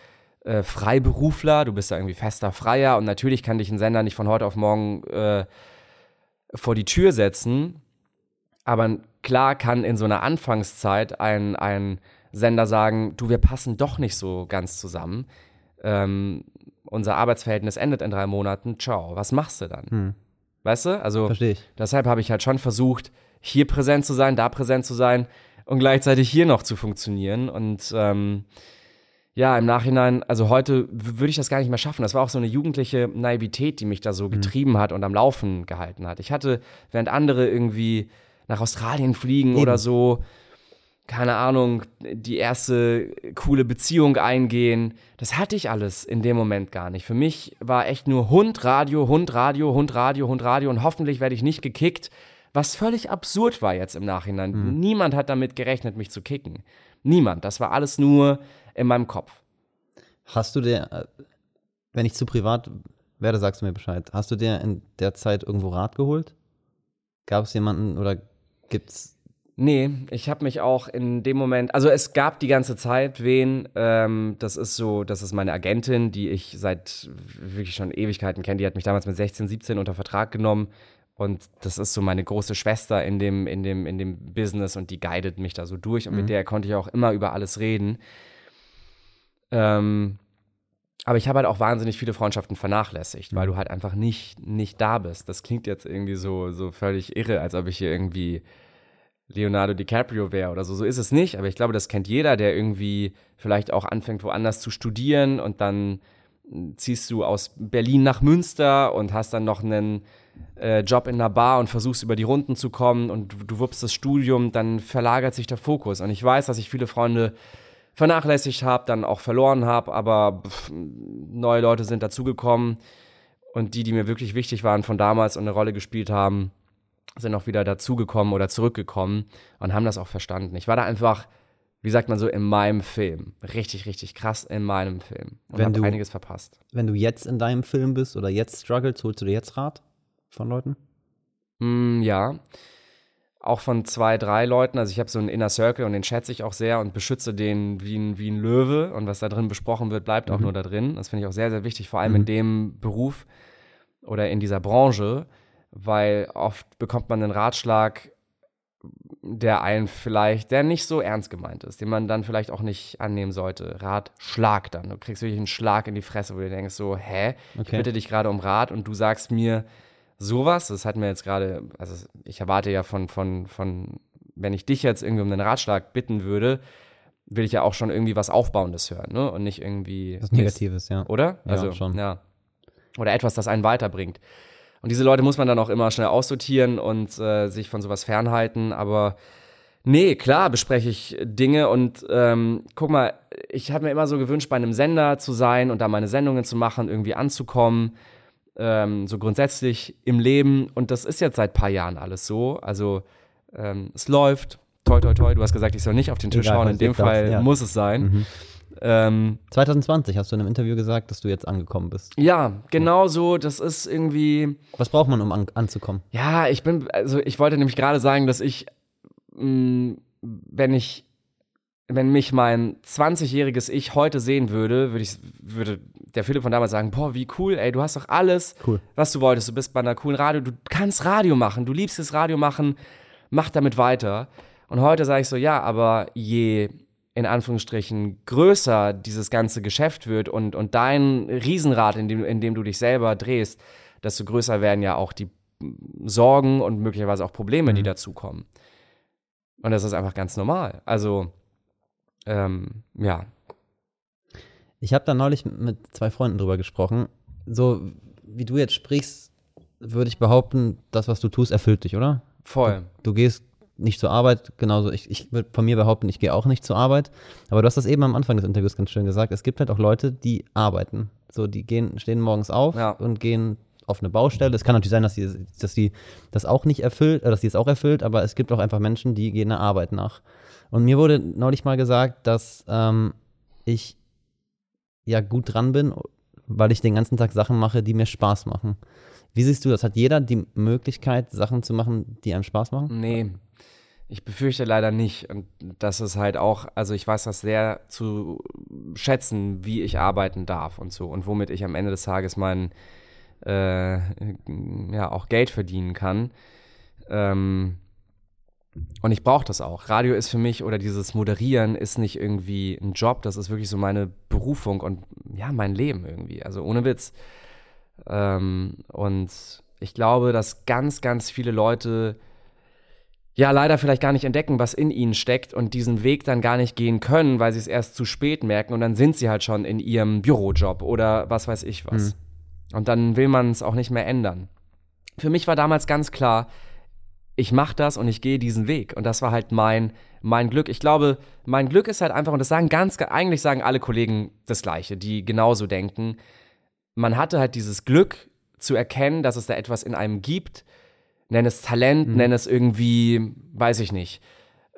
äh, Freiberufler, du bist da irgendwie fester Freier und natürlich kann dich ein Sender nicht von heute auf morgen äh, vor die Tür setzen. Aber klar kann in so einer Anfangszeit ein, ein Sender sagen, du, wir passen doch nicht so ganz zusammen. Ähm, unser Arbeitsverhältnis endet in drei Monaten. Ciao, was machst du dann? Weißt du? Also deshalb habe ich halt schon versucht, hier präsent zu sein, da präsent zu sein. und gleichzeitig hier noch zu funktionieren. Und ähm, ja, im Nachhinein, also heute würde ich das gar nicht mehr schaffen. Das war auch so eine jugendliche Naivität, die mich da so getrieben hat und am Laufen gehalten hat. Ich hatte, während andere irgendwie nach Australien fliegen Eben. oder so, keine Ahnung, die erste coole Beziehung eingehen. Das hatte ich alles in dem Moment gar nicht. Für mich war echt nur Hund, Radio, Hund, Radio, Hund, Radio, Hund, Radio und hoffentlich werde ich nicht gekickt, was völlig absurd war jetzt im Nachhinein. Niemand hat damit gerechnet, mich zu kicken. Niemand. Das war alles nur in meinem Kopf. Hast du dir, äh, wenn ich zu privat werde, sagst du mir Bescheid. Hast du dir in der Zeit irgendwo Rat geholt? Gab es jemanden oder gibt's Nee, ich habe mich auch in dem Moment, also es gab die ganze Zeit wen, ähm, das ist so, das ist meine Agentin, die ich seit wirklich schon Ewigkeiten kenne, die hat mich damals mit 16, 17 unter Vertrag genommen. Und das ist so meine große Schwester in dem, in dem, in dem Business und die guidet mich da so durch. Und mit der konnte ich auch immer über alles reden. Ähm, aber ich habe halt auch wahnsinnig viele Freundschaften vernachlässigt, weil du halt einfach nicht, nicht da bist. Das klingt jetzt irgendwie so, so völlig irre, als ob ich hier irgendwie Leonardo DiCaprio wäre oder so. So ist es nicht, aber ich glaube, das kennt jeder, der irgendwie vielleicht auch anfängt, woanders zu studieren und dann mh, ziehst du aus Berlin nach Münster und hast dann noch einen äh, Job in einer Bar und versuchst über die Runden zu kommen und du, du wuppst das Studium, dann verlagert sich der Fokus. Und ich weiß, dass ich viele Freunde vernachlässigt habe, dann auch verloren habe, aber pff, neue Leute sind dazugekommen und die, die mir wirklich wichtig waren von damals und eine Rolle gespielt haben, sind auch wieder dazugekommen oder zurückgekommen und haben das auch verstanden. Ich war da einfach, wie sagt man so, in meinem Film. Richtig, richtig krass in meinem Film. Und Wenn habe du- einiges verpasst. wenn du jetzt in deinem Film bist oder jetzt struggles, holst du dir jetzt Rat von Leuten? Mm, ja. Auch von zwei, drei Leuten. Also ich habe so einen Inner Circle und den schätze ich auch sehr und beschütze den wie ein, wie ein Löwe. Und was da drin besprochen wird, bleibt auch nur da drin. Das finde ich auch sehr, sehr wichtig, vor allem in dem Beruf oder in dieser Branche, weil oft bekommt man einen Ratschlag, der einen vielleicht, der nicht so ernst gemeint ist, den man dann vielleicht auch nicht annehmen sollte. Ratschlag dann. Du kriegst wirklich einen Schlag in die Fresse, wo du denkst so, hä? Ich Okay. bitte dich gerade um Rat und du sagst mir sowas. Das hat mir jetzt gerade, also ich erwarte ja von, von, von, wenn ich dich jetzt irgendwie um einen Ratschlag bitten würde, will ich ja auch schon irgendwie was Aufbauendes hören, ne? Und nicht irgendwie. Was Negatives, ja. Oder? Ja, also, schon. ja. Oder etwas, das einen weiterbringt. Und diese Leute muss man dann auch immer schnell aussortieren und äh, sich von sowas fernhalten. Aber nee, klar bespreche ich Dinge und ähm, guck mal, ich habe mir immer so gewünscht, bei einem Sender zu sein und da meine Sendungen zu machen, irgendwie anzukommen. Ähm, so grundsätzlich im Leben. Und das ist jetzt seit ein paar Jahren alles so. Also ähm, es läuft. Toi, toi, toi. Du hast gesagt, ich soll nicht auf den Tisch Egal, hauen. In dem Fall ja. muss es sein. Mhm. Ähm, 2020 hast du in einem Interview gesagt, dass du jetzt angekommen bist. ja, genau so. Das ist irgendwie. Was braucht man, um an, anzukommen? Ja, ich bin, also ich wollte nämlich gerade sagen, dass ich, mh, wenn ich, wenn mich mein 20-jähriges Ich heute sehen würde, würde ich, würde der Philipp von damals sagen, boah, wie cool, ey, du hast doch alles, Cool. was du wolltest. Du bist bei einer coolen Radio, du kannst Radio machen, du liebst es Radio machen, mach damit weiter. Und heute sage ich so, ja, aber je in Anführungsstrichen größer dieses ganze Geschäft wird und, und dein Riesenrad, in dem, in dem du dich selber drehst, desto größer werden ja auch die Sorgen und möglicherweise auch Probleme, die dazukommen. Und das ist einfach ganz normal. Also, ähm, ja. Ich habe da neulich mit zwei Freunden drüber gesprochen. So wie du jetzt sprichst, würde ich behaupten, das, was du tust, erfüllt dich, oder? Voll. Du gehst nicht zur Arbeit, genauso. Ich, ich würde von mir behaupten, ich gehe auch nicht zur Arbeit. Aber du hast das eben am Anfang des Interviews ganz schön gesagt. Es gibt halt auch Leute, die arbeiten. So, die gehen, stehen morgens auf Ja. und gehen auf eine Baustelle. Es kann natürlich sein, dass die, dass die das auch nicht erfüllt, äh, dass die es auch erfüllt, aber es gibt auch einfach Menschen, die gehen der Arbeit nach. Und mir wurde neulich mal gesagt, dass ähm, ich ja gut dran bin, weil ich den ganzen Tag Sachen mache, die mir Spaß machen. Wie siehst du das? Hat jeder die Möglichkeit, Sachen zu machen, die einem Spaß machen? Nee, ich befürchte leider nicht. Und das ist halt auch, also ich weiß das sehr zu schätzen, wie ich arbeiten darf und so und womit ich am Ende des Tages mein, äh, ja, auch Geld verdienen kann. Ähm, und ich brauche das auch. Radio ist für mich oder dieses Moderieren ist nicht irgendwie ein Job, das ist wirklich so meine Berufung und ja, mein Leben irgendwie. Also ohne Witz. Ähm, und ich glaube, dass ganz, ganz viele Leute ja leider vielleicht gar nicht entdecken, was in ihnen steckt und diesen Weg dann gar nicht gehen können, weil sie es erst zu spät merken und dann sind sie halt schon in ihrem Bürojob oder was weiß ich was. Mhm. Und dann will man es auch nicht mehr ändern. Für mich war damals ganz klar, ich mache das und ich gehe diesen Weg und das war halt mein mein Glück. Ich glaube, mein Glück ist halt einfach und das sagen ganz eigentlich sagen alle Kollegen das gleiche, die genauso denken. Man hatte halt dieses Glück zu erkennen, dass es da etwas in einem gibt, nenn es Talent, mhm. nenn es irgendwie, weiß ich nicht.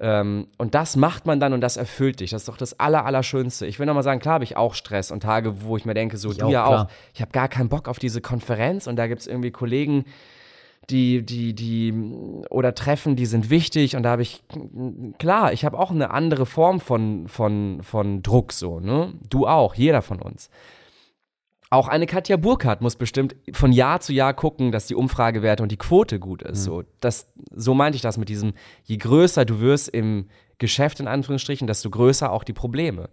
Ähm, und das macht man dann und das erfüllt dich. Das ist doch das Aller, Allerschönste. Ich will nochmal sagen, klar habe ich auch Stress und Tage, wo ich mir denke, so, ich du auch, ja klar. auch. Ich habe gar keinen Bock auf diese Konferenz und da gibt es irgendwie Kollegen, die, die, die, oder Treffen, die sind wichtig und da habe ich, klar, ich habe auch eine andere Form von, von, von Druck so, ne? Du auch, jeder von uns. Auch eine Katja Burkhardt muss bestimmt von Jahr zu Jahr gucken, dass die Umfragewerte und die Quote gut ist. Mhm. So, das, so meinte ich das mit diesem, je größer du wirst im Geschäft, in Anführungsstrichen, desto größer auch die Probleme.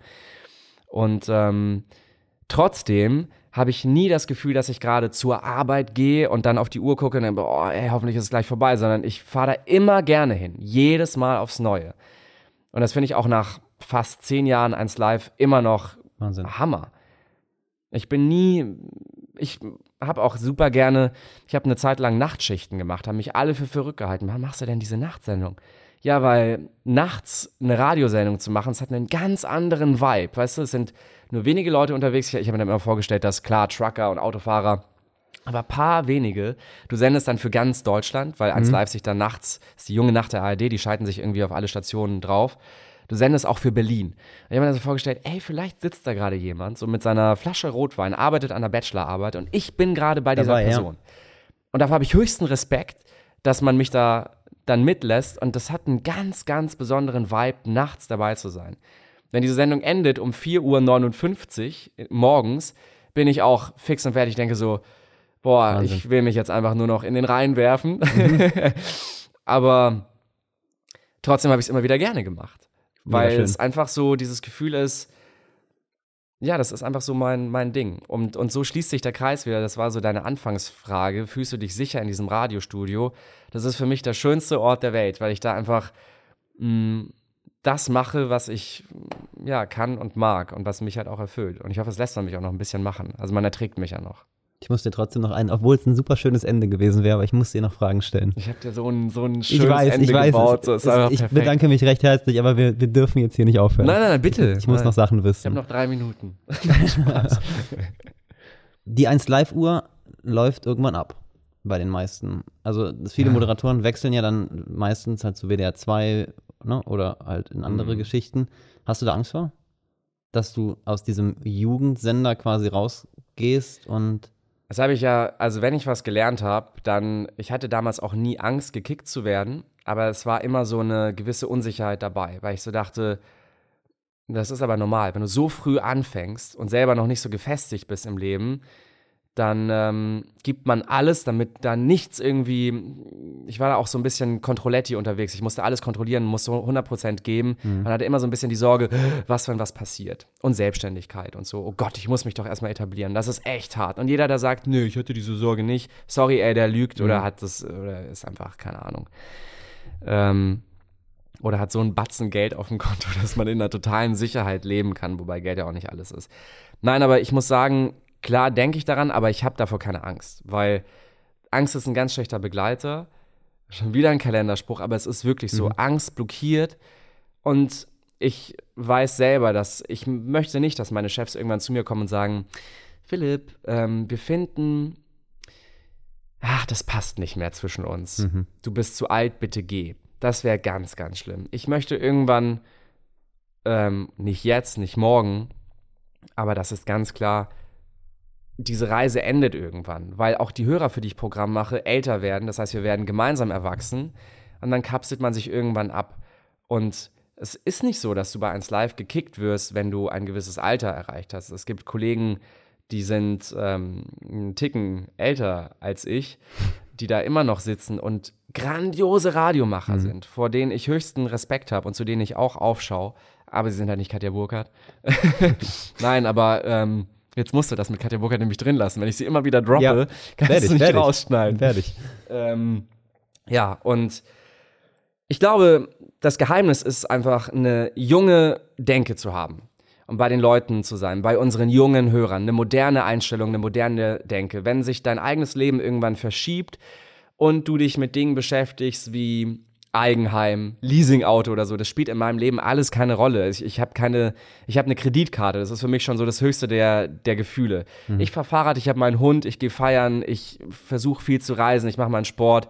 Und ähm, trotzdem habe ich nie das Gefühl, dass ich gerade zur Arbeit gehe und dann auf die Uhr gucke und dann, oh, ey, hoffentlich ist es gleich vorbei, sondern ich fahre da immer gerne hin, jedes Mal aufs Neue. Und das finde ich auch nach fast zehn Jahren eins Live immer noch Wahnsinn. Hammer. Ich bin nie, ich habe auch super gerne, ich habe eine Zeit lang Nachtschichten gemacht, haben mich alle für verrückt gehalten. Wann machst du denn diese Nachtsendung? Ja, weil nachts eine Radiosendung zu machen, es hat einen ganz anderen Vibe. Weißt du, es sind nur wenige Leute unterwegs. Ich, ich habe mir immer vorgestellt, dass klar, Trucker und Autofahrer, aber paar wenige. Du sendest dann für ganz Deutschland, weil mhm. Live sich dann nachts, ist die junge Nacht der ARD, die schalten sich irgendwie auf alle Stationen drauf. Du sendest auch für Berlin. Ich habe mir dann so vorgestellt, ey, vielleicht sitzt da gerade jemand, so mit seiner Flasche Rotwein, arbeitet an der Bachelorarbeit und ich bin gerade bei dieser Dabei, Person. Ja. Und dafür habe ich höchsten Respekt, dass man mich da dann mitlässt und das hat einen ganz, ganz besonderen Vibe, nachts dabei zu sein. Wenn diese Sendung endet um 4.59 Uhr morgens, bin ich auch fix und fertig. Ich denke so, boah, Wahnsinn. ich will mich jetzt einfach nur noch in den Rhein werfen. Mhm. Aber trotzdem habe ich es immer wieder gerne gemacht weil es einfach so dieses Gefühl ist, ja, das ist einfach so mein, mein Ding. Und, und so schließt sich der Kreis wieder. Das war so deine Anfangsfrage. Fühlst du dich sicher in diesem Radiostudio? Das ist für mich der schönste Ort der Welt, weil ich da einfach mh, mm, das mache, was ich ja kann und mag und was mich halt auch erfüllt. Und ich hoffe, es lässt man mich auch noch ein bisschen machen. Also man erträgt mich ja noch. Ich muss dir trotzdem noch einen, obwohl es ein super schönes Ende gewesen wäre, aber ich muss dir noch Fragen stellen. Ich habe dir so ein, so ein schönes ich weiß, Ende ich weiß, gebaut. Es, so, es, ich perfekt. bedanke mich recht herzlich, aber wir, wir dürfen jetzt hier nicht aufhören. Nein, nein, nein, bitte. Ich muss nein. noch Sachen wissen. Ich habe noch drei Minuten. Die 1 Live-Uhr läuft irgendwann ab bei den meisten. Also viele ja. Moderatoren wechseln ja dann meistens halt zu WDR 2 ne, oder halt in andere mhm. Geschichten. Hast du da Angst vor? Dass du aus diesem Jugendsender quasi rausgehst und das habe ich ja, also wenn ich was gelernt habe, dann, ich hatte damals auch nie Angst, gekickt zu werden, aber es war immer so eine gewisse Unsicherheit dabei, weil ich so dachte, das ist aber normal, wenn du so früh anfängst und selber noch nicht so gefestigt bist im Leben, dann ähm, gibt man alles, damit da nichts irgendwie. Ich war da auch so ein bisschen Controletti unterwegs. Ich musste alles kontrollieren, musste 100% geben. Mhm. Man hatte immer so ein bisschen die Sorge, was, wenn was passiert. Und Selbstständigkeit und so. Oh Gott, ich muss mich doch erstmal etablieren. Das ist echt hart. Und jeder, der sagt, nö, ich hatte diese Sorge nicht, sorry, ey, der lügt mhm. oder hat das, oder ist einfach, keine Ahnung. Ähm, oder hat so ein Batzen Geld auf dem Konto, dass man in einer totalen Sicherheit leben kann, wobei Geld ja auch nicht alles ist. Nein, aber ich muss sagen, Klar denke ich daran, aber ich habe davor keine Angst, weil Angst ist ein ganz schlechter Begleiter. Schon wieder ein Kalenderspruch, aber es ist wirklich so. Mhm. Angst blockiert und ich weiß selber, dass ich möchte nicht, dass meine Chefs irgendwann zu mir kommen und sagen, Philipp, ähm, wir finden, ach, das passt nicht mehr zwischen uns. Mhm. Du bist zu alt, bitte geh. Das wäre ganz, ganz schlimm. Ich möchte irgendwann, ähm, nicht jetzt, nicht morgen, aber das ist ganz klar, diese Reise endet irgendwann, weil auch die Hörer, für die ich Programm mache, älter werden. Das heißt, wir werden gemeinsam erwachsen und dann kapselt man sich irgendwann ab. Und es ist nicht so, dass du bei 1 Live gekickt wirst, wenn du ein gewisses Alter erreicht hast. Es gibt Kollegen, die sind ähm, einen Ticken älter als ich, die da immer noch sitzen und grandiose Radiomacher mhm. sind, vor denen ich höchsten Respekt habe und zu denen ich auch aufschaue. Aber sie sind halt nicht Katja Burkhardt. Nein, aber ähm, Jetzt musst du das mit Katja Burkhardt nämlich drin lassen. Wenn ich sie immer wieder droppe, ja, kannst fertig, du nicht fertig, rausschneiden. Fertig. Ähm, ja, und Ich glaube, das Geheimnis ist einfach eine junge Denke zu haben und bei den Leuten zu sein, bei unseren jungen Hörern, eine moderne Einstellung, eine moderne Denke. Wenn sich dein eigenes Leben irgendwann verschiebt und du dich mit Dingen beschäftigst wie Eigenheim, Leasingauto oder so, das spielt in meinem Leben alles keine Rolle. Ich, ich habe keine, ich habe eine Kreditkarte, das ist für mich schon so das höchste der, der Gefühle. Mhm. Ich fahre Fahrrad, ich habe meinen Hund, ich gehe feiern, ich versuche viel zu reisen, ich mache meinen Sport.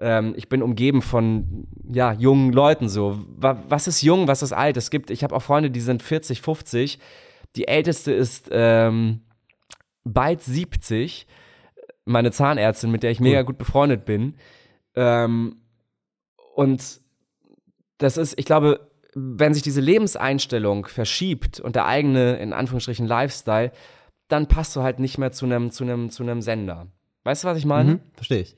Ähm, ich bin umgeben von ja, jungen Leuten so. Was ist jung, was ist alt? Es gibt, ich habe auch Freunde, die sind 40, 50. Die älteste ist ähm, bald 70. Meine Zahnärztin, mit der ich mega gut befreundet bin. Ähm, und das ist, ich glaube, wenn sich diese Lebenseinstellung verschiebt und der eigene, in Anführungsstrichen, Lifestyle, dann passt du halt nicht mehr zu einem, zu einem, zu einem Sender. Weißt du, was ich meine? Mhm, verstehe ich.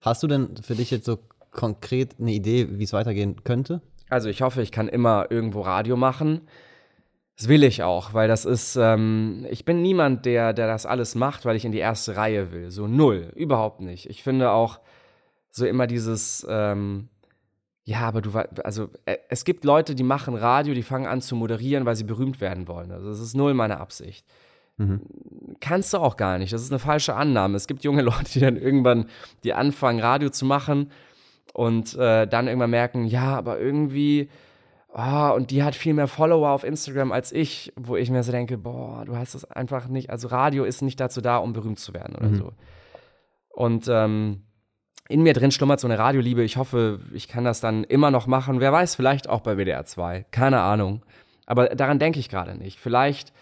Hast du denn für dich jetzt so konkret eine Idee, wie es weitergehen könnte? Also ich hoffe, ich kann immer irgendwo Radio machen. Das will ich auch, weil das ist, ähm, ich bin niemand, der, der das alles macht, weil ich in die erste Reihe will. So null, überhaupt nicht. Ich finde auch so immer dieses, ähm, ja, aber du also äh, es gibt Leute, die machen Radio, die fangen an zu moderieren, weil sie berühmt werden wollen. Also das ist null meine Absicht. Mhm. Kannst du auch gar nicht. Das ist eine falsche Annahme. Es gibt junge Leute, die dann irgendwann, die anfangen, Radio zu machen und äh, dann irgendwann merken, ja, aber irgendwie, oh, und die hat viel mehr Follower auf Instagram als ich, wo ich mir so denke, boah, du hast das einfach nicht, also Radio ist nicht dazu da, um berühmt zu werden oder mhm. so. Und ähm, in mir drin schlummert so eine Radioliebe. Ich hoffe, ich kann das dann immer noch machen. Wer weiß, vielleicht auch bei WDR 2. Keine Ahnung. Aber daran denke ich gerade nicht. Vielleicht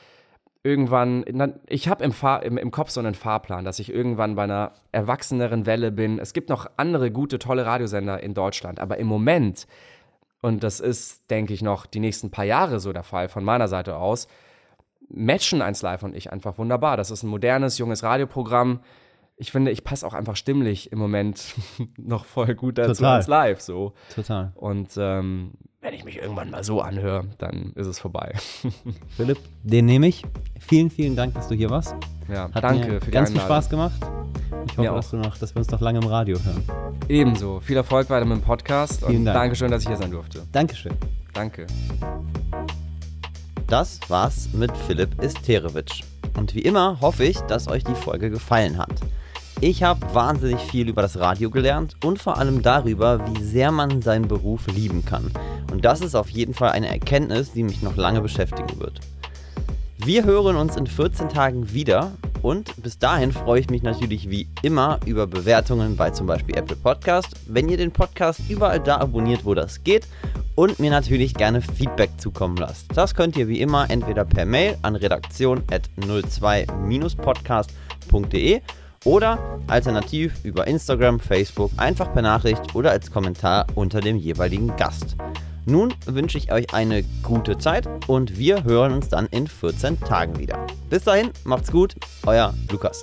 irgendwann, ich habe im, im, im, Kopf so einen Fahrplan, dass ich irgendwann bei einer erwachseneren Welle bin. Es gibt noch andere gute, tolle Radiosender in Deutschland, aber im Moment, und das ist, denke ich, noch die nächsten paar Jahre so der Fall von meiner Seite aus, matchen 1 Live und ich einfach wunderbar. Das ist ein modernes, junges Radioprogramm ich finde, ich passe auch einfach stimmlich im Moment noch voll gut dazu Total. als live so. Total. Und ähm, wenn ich mich irgendwann mal so anhöre, dann ist es vorbei. Philipp, den nehme ich. Vielen, vielen Dank, dass du hier warst. Ja, Hat danke mir für die ganz viel Spaß gemacht. Ich hoffe, dass, noch, dass wir uns noch lange im Radio hören. Ebenso. Viel Erfolg weiter mit dem Podcast vielen und Dank. Dankeschön, dass ich hier sein durfte. Dankeschön. Danke. Das war's mit Philipp Isterewitsch. Und wie immer hoffe ich, dass euch die Folge gefallen hat. Ich habe wahnsinnig viel über das Radio gelernt und vor allem darüber, wie sehr man seinen Beruf lieben kann. Und das ist auf jeden Fall eine Erkenntnis, die mich noch lange beschäftigen wird. Wir hören uns in 14 Tagen wieder und bis dahin freue ich mich natürlich wie immer über Bewertungen bei zum Beispiel Apple Podcast, wenn ihr den Podcast überall da abonniert, wo das geht und mir natürlich gerne Feedback zukommen lasst. Das könnt ihr wie immer entweder per Mail an redaktion.02-podcast.de oder alternativ über Instagram, Facebook einfach per Nachricht oder als Kommentar unter dem jeweiligen Gast. Nun wünsche ich euch eine gute Zeit und wir hören uns dann in 14 Tagen wieder. Bis dahin, macht's gut, euer Lukas.